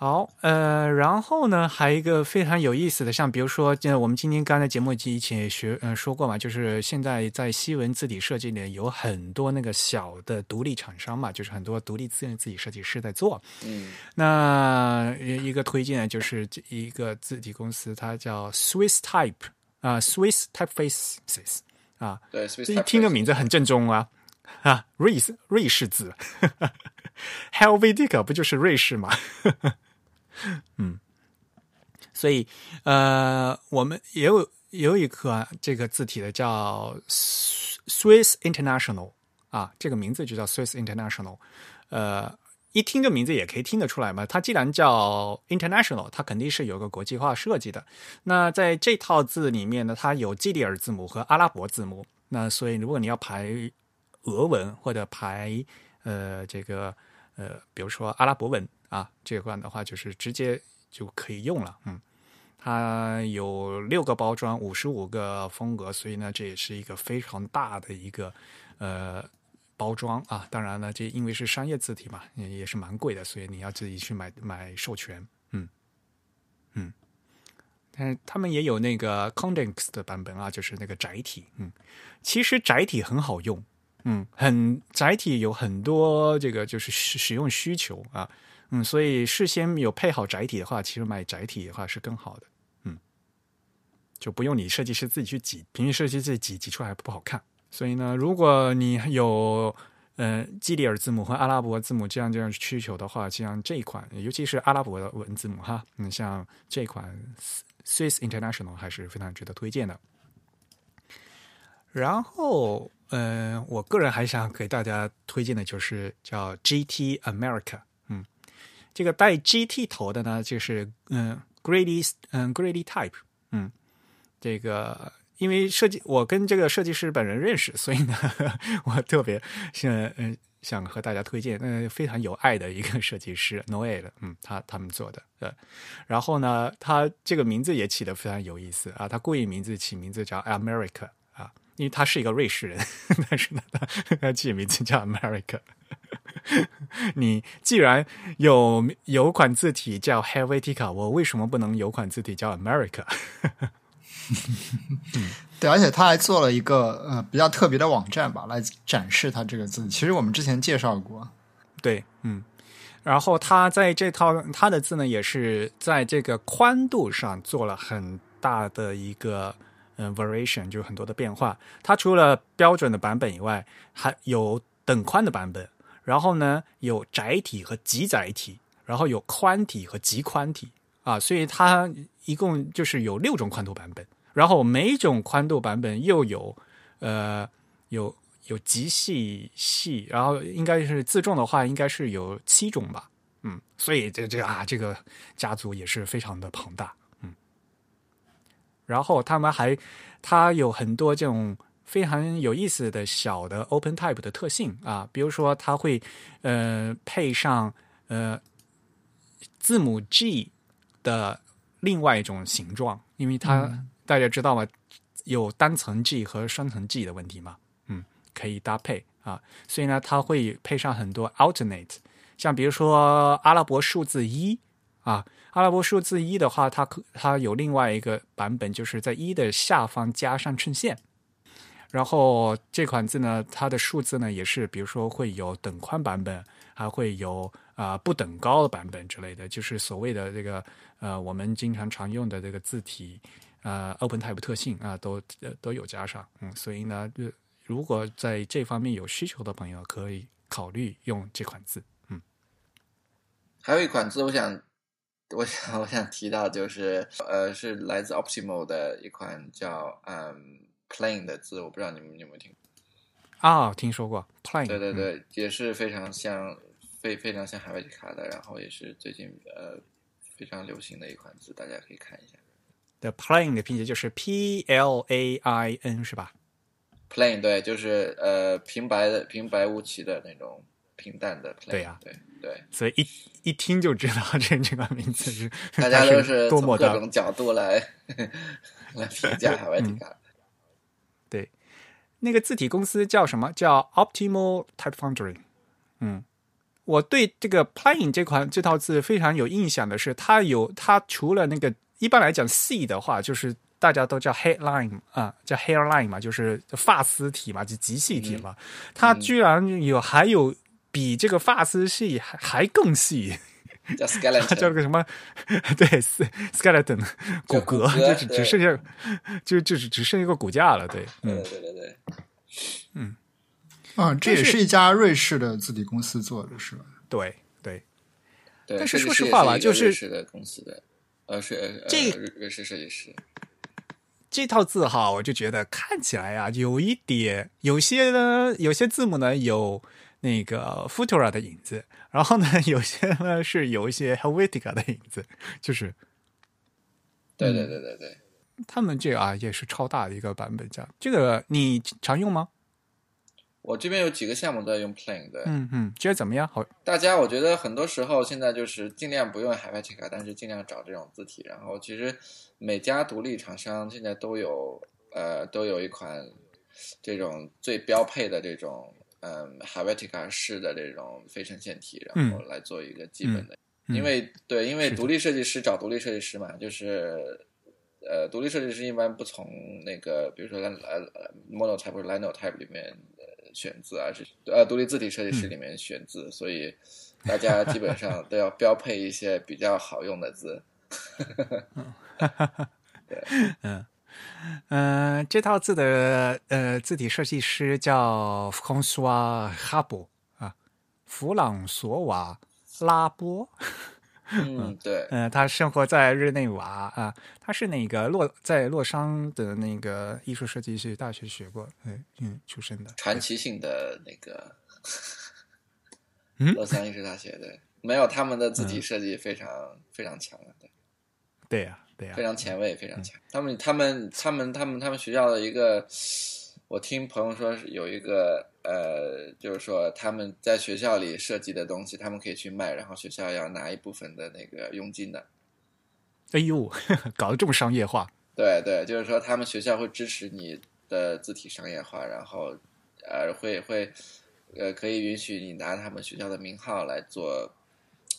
好，呃，然后呢，还有一个非常有意思的，像比如说，我们今天刚才节目以前也学，嗯，说过嘛，就是现在在西文字体设计里有很多那个小的独立厂商嘛，就是很多独立自字体设计师在做。嗯，那一个推荐就是一个字体公司，它叫 Swiss Type 啊，Swiss Typefaces 啊，对，一听个名字很正宗啊，啊，瑞士瑞士字，*laughs* Helvetica 不就是瑞士吗？*laughs* 嗯，所以呃，我们也有也有一个这个字体的叫 Swiss International 啊，这个名字就叫 Swiss International，呃。一听这名字也可以听得出来嘛，它既然叫 international，它肯定是有个国际化设计的。那在这套字里面呢，它有基里尔字母和阿拉伯字母。那所以如果你要排俄文或者排呃这个呃比如说阿拉伯文啊这块的话，就是直接就可以用了。嗯，它有六个包装，五十五个风格，所以呢这也是一个非常大的一个呃。包装啊，当然呢，这因为是商业字体嘛，也也是蛮贵的，所以你要自己去买买授权，嗯嗯。但是他们也有那个 Condex 的版本啊，就是那个窄体，嗯，其实窄体很好用，嗯，很载体有很多这个就是使使用需求啊，嗯，所以事先有配好载体的话，其实买载体的话是更好的，嗯，就不用你设计师自己去挤，平时设计自己挤挤出来不好看。所以呢，如果你有呃基里尔字母和阿拉伯字母这样这样需求的话，像这一款，尤其是阿拉伯的文字母哈，嗯，像这款 Swiss International 还是非常值得推荐的。然后，嗯，我个人还想给大家推荐的就是叫 GT America，嗯，这个带 GT 头的呢，就是嗯 Grady 嗯 Grady Type，嗯，这个。因为设计，我跟这个设计师本人认识，所以呢，*laughs* 我特别想嗯想和大家推荐，嗯，非常有爱的一个设计师 Noel，嗯，他他们做的，呃，然后呢，他这个名字也起的非常有意思啊，他故意名字起名字叫 America，因为他是一个瑞士人，但是呢，他起名字叫 America。*laughs* 你既然有有款字体叫 Helvetica，我为什么不能有款字体叫 America？对，而且他还做了一个呃比较特别的网站吧，来展示他这个字。其实我们之前介绍过，对，嗯。然后他在这套他的字呢，也是在这个宽度上做了很大的一个嗯 variation，就很多的变化。它除了标准的版本以外，还有等宽的版本。然后呢，有窄体和极窄体，然后有宽体和极宽体啊，所以它一共就是有六种宽度版本。然后每种宽度版本又有，呃，有有极细细，然后应该是自重的话，应该是有七种吧，嗯，所以这这啊，这个家族也是非常的庞大，然后他们还，它有很多这种非常有意思的小的 Open Type 的特性啊，比如说它会呃配上呃字母 G 的另外一种形状，因为它。大家知道吗？有单层 G 和双层 G 的问题嘛？嗯，可以搭配啊。所以呢，它会配上很多 alternate，像比如说阿拉伯数字一啊，阿拉伯数字一的话，它可它有另外一个版本，就是在一的下方加上衬线。然后这款字呢，它的数字呢也是，比如说会有等宽版本，还会有啊不等高的版本之类的，就是所谓的这个呃我们经常常用的这个字体。呃，Open Type 特性啊，都都有加上，嗯，所以呢，如果在这方面有需求的朋友，可以考虑用这款字，嗯。还有一款字，我想，我想，我想提到，就是呃，是来自 Optimal 的一款叫嗯 Plane 的字，我不知道你们有没有听啊？听说过 Plane？对对对，也是非常像非非常像海外卡的，然后也是最近呃非常流行的一款字，大家可以看一下。The Plane 的拼写就是 P L A I N 是吧？Plane 对，就是呃平白的平白无奇的那种平淡的。对呀，对对。所以一一听就知道这 *laughs* 这个名字是 *laughs* 大家都是多么各种角度来 *laughs* 来评价海外卡。对，那个字体公司叫什么？叫 Optimal Type Foundry。嗯，我对这个 plain 这款这套字非常有印象的是，它有它除了那个。一般来讲，C 的话就是大家都叫 headline 啊，叫 hairline 嘛，就是发丝体嘛，就极细体嘛。它居然有还有比这个发丝细还还更细，叫 skeleton，*laughs* 叫个什么？*laughs* 对，skeleton 骨骼，就只只剩下就就只只剩一个骨架了。对，嗯，对对对，嗯，啊，这也是一家瑞士的字体公司做的，是吧？对对，对。但是说实话吧，就是瑞士的公司的。呃，是呃这瑞瑞士设计师。这套字哈，我就觉得看起来啊，有一点，有些呢，有些字母呢有那个 Futura 的影子，然后呢，有些呢是有一些 Helvetica 的影子，就是对对对对对，他们这个啊也是超大的一个版本，这样这个你常用吗？我这边有几个项目都在用 Plane 的。嗯嗯，觉得怎么样？好，大家我觉得很多时候现在就是尽量不用 Helvetica，但是尽量找这种字体。然后其实每家独立厂商现在都有呃都有一款这种最标配的这种嗯 Helvetica 式的这种非呈现体，然后来做一个基本的。嗯因为对，因为独立设计师找独立设计师嘛，就是呃，独立设计师一般不从那个，比如说呃呃 Monotype 或者 Linotype 里面呃选字，而是呃独立字体设计师里面选字，所以大家基本上都要标配一些比较好用的字。*laughs* 对。嗯、这套字的呃字体设计师叫 François Habo 啊，弗朗索瓦拉波。*laughs* 嗯，对，嗯、他生活在日内瓦啊，他是那个洛在洛桑的那个艺术设计系大学学过，嗯嗯出身的。传奇性的那个，嗯 *laughs* 洛桑艺术大学对，没有他们的字体设计非常、非常强的，对。对呀、对呀、非常前卫，非常强。他们他们他们他们他们学校的一个，我听朋友说是有一个呃，就是说他们在学校里设计的东西，他们可以去卖，然后学校要拿一部分的那个佣金的。哎呦，*laughs* 搞得这么商业化。对对，就是说他们学校会支持你的字体商业化，然后呃会会呃可以允许你拿他们学校的名号来做。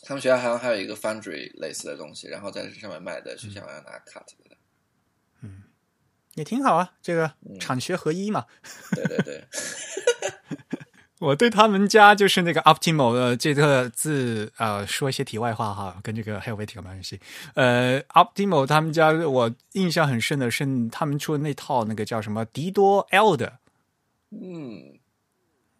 他们学校好像还有一个 Foundry 类似的东西，然后在这上面卖的，学校要拿 cut 的。也挺好啊，这个嗯产学合一嘛。对 *laughs* 对对，*laughs* *laughs* 我对他们家就是那个 Optimo 的这个字，呃，说一些题外话哈，跟这个 Helvetica 没关系。呃，optimal 他们家我印象很深的是他们出的那套那个叫什么迪多 L 的，嗯。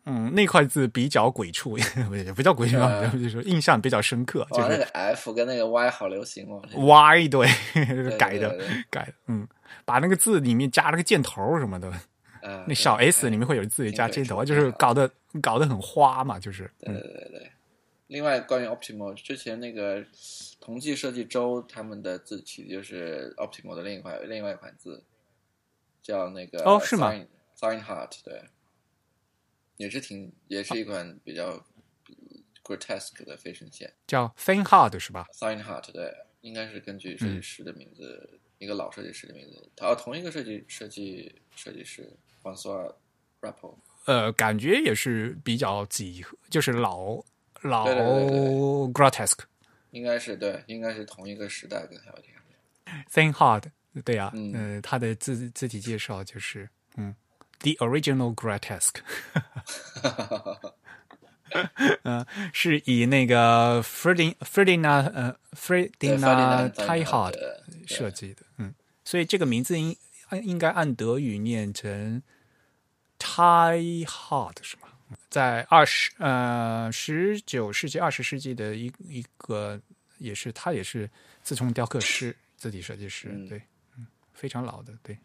嗯，那块字比较鬼畜，*laughs* 也不叫鬼畜啊，啊就是印象比较深刻，就哇，那是个 F 跟那个 Y 好流行哦。Y 对对改的改的，嗯，把那个字里面加了个箭头什么的，啊，那小 S 里面会有字里加箭头，就是搞得搞得很花嘛，就是对对对对。另外，关于 Optimo，之前那个同济设计周他们的字体就是 Optimo 的另一款另外一款字，叫那个哦是吗？Sign Heart，对，也是挺也是一款比较 grotesque 的飞行线。叫 Thin Hard 是吧？Sign Heart，对，应该是根据设计师的名字，嗯一个老设计师的名字，他同一个设计设计设计师 François Rappo。呃，感觉也是比较几何，就是老老 grotesque 应该是对，应该是同一个时代跟 Helvetica。thin hard，对啊，嗯呃，他的字字体介绍就是嗯 The original grotesque，嗯，*laughs* 是以那个 Ferdinand Ferdinand Taehard 设计的，嗯，所以这个名字应应该按德语念成 Taehard 是吗？在二十呃十九世纪二十世纪的一一个也是他也是自从雕刻师字体设计师，对，嗯，非常老的对。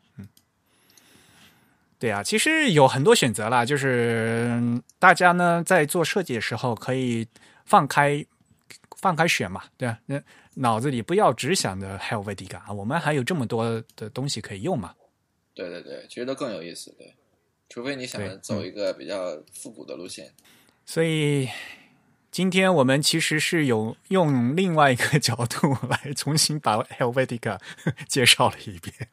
对啊，其实有很多选择啦，就是嗯大家呢在做设计的时候可以放开放开选嘛，对啊，那脑子里不要只想着 Helvetica，啊我们还有这么多的东西可以用嘛，对对对，其实都更有意思，对，除非你想走一个比较复古的路线。所以今天我们其实是有用另外一个角度来重新把 Helvetica *laughs* 介绍了一遍。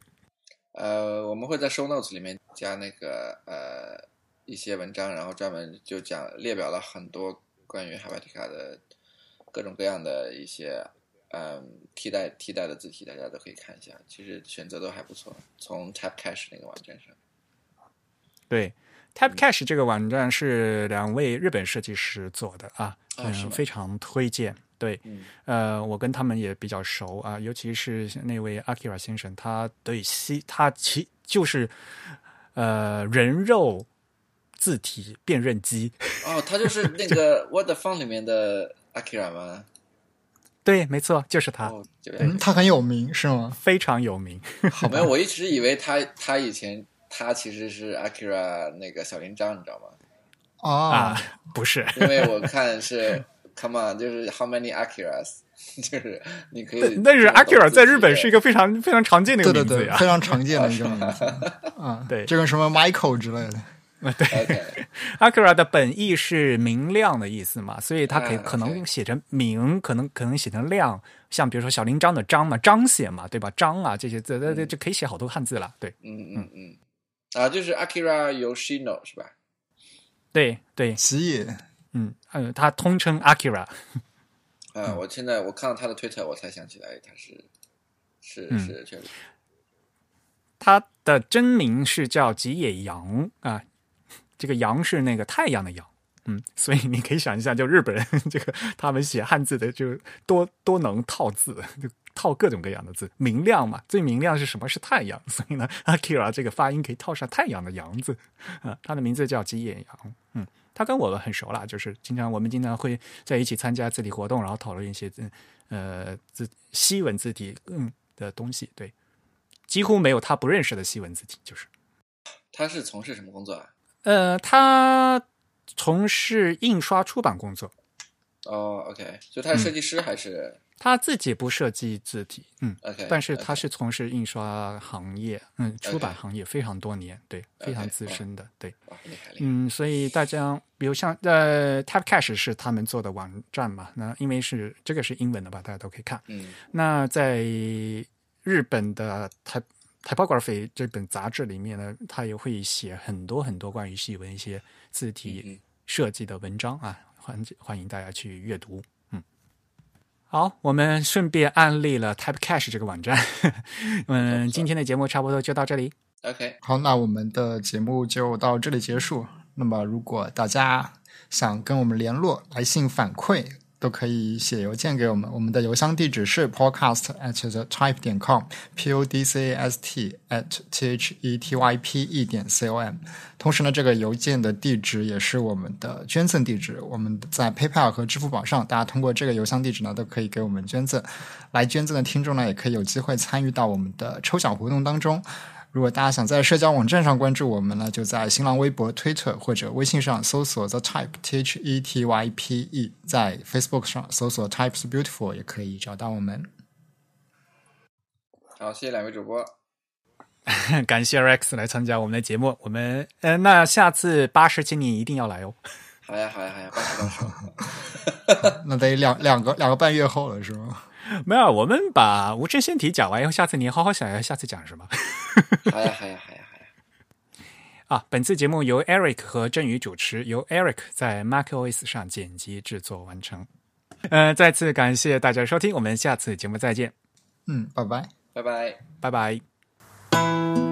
呃，我们会在 show notes 里面加那个呃一些文章，然后专门就讲列表了很多关于 Helvetica 的各种各样的一些嗯替代替代的字体，大家都可以看一下。其实选择都还不错，从 Tapcash 那个网站上。对，Typecash 这个网站是两位日本设计师做的啊，嗯，非常推荐。对，嗯呃，我跟他们也比较熟啊，尤其是那位 Akira 先生，他对西他其就是呃人肉字体辨认机，哦，他就是那个 What the Fun 里面的 Akira 吗？*laughs* 对，没错，就是他，哦，嗯，他很有名是吗？非常有名。好没有，我一直以为他他以前他其实是 Akira 那个小铃铛，你知道吗？哦，啊，不是，因为我看是 Come on，就是 How many Acuras？*laughs* 就是你可以。但是 Acura 在日本是一个非常非常常见的一对对对，个名字呀。非常常见的一个名字啊，*laughs* 对就跟什么 Michael 之类的。OK，Akira *laughs* 的本意是明亮的意思嘛，所以它可以啊可能写成明，可能可能写成亮，像比如说小铃铛的章嘛，彰显嘛，对吧？章啊这些字，这这这可以写好多汉字了。对嗯嗯嗯，啊，就是 Acura Yoshino 是吧？对对，吉野，嗯呃，它通称 Akira。啊，我现在我看到他的推特，我才想起来他是是嗯是确实。他的真名是叫吉野洋啊，这个洋是那个太阳的阳，嗯，所以你可以想一下，就日本人 *laughs* 这个他们写汉字的就多多能套字，就套各种各样的字，明亮嘛，最明亮是什么？是太阳，*laughs* 所以呢，Akira 这个发音可以套上太阳的阳字啊，他的名字叫吉野洋，嗯。他跟我很熟啦，就是经常我们经常会在一起参加字体活动，然后讨论一些嗯呃字西文字体嗯的东西，对，几乎没有他不认识的西文字体，就是。他是从事什么工作啊？呃，他从事印刷出版工作，哦，OK，就他是设计师还是他自己不设计字体，嗯？但是他是从事印刷行业，嗯，出版行业非常多年，对，非常资深的，对。嗯，所以大家比如像呃，Typecache 是他们做的网站嘛，那因为是这个是英文的吧，大家都可以看。嗯那在日本的 Type Typography 这本杂志里面呢，他也会写很多很多关于西文一些字体嗯设计的文章啊，欢欢迎大家去阅读。嗯，好，我们顺便安利了 Typecache 这个网站。*laughs* 嗯，今天的节目差不多就到这里。，OK，好，那我们的节目就到这里结束。那么，如果大家想跟我们联络、来信反馈，都可以写邮件给我们。我们的邮箱地址是 podcast at the type 点 com，p o d c a s t at t h e t y p e 点 c o m。同时呢，这个邮件的地址也是我们的捐赠地址。我们在 PayPal 和支付宝上，大家通过这个邮箱地址呢，都可以给我们捐赠。来捐赠的听众呢，也可以有机会参与到我们的抽奖活动当中。如果大家想在社交网站上关注我们呢，就在新浪微博、推特或者微信上搜索 The Type T H E T Y P E，在 Facebook 上搜索 Types Beautiful 也可以找到我们。好，谢谢两位主播。*laughs* 感谢 Rex 来参加我们的节目。我们呃，那下次八十期你一定要来哦。*laughs* 好呀，好呀，好呀，帮手帮手。那得两两个两个半月后了，是吗？*laughs* 没有，我们把无证先体讲完以后，下次你好好想一下，下次讲什么 *laughs* 好呀，好呀，好呀，好呀。*laughs* 啊？本次节目由 Eric 和振宇主持，由 Eric 在 macOS 上剪辑制作完成。呃，再次感谢大家收听，我们下次节目再见，嗯，拜拜。拜拜。拜拜。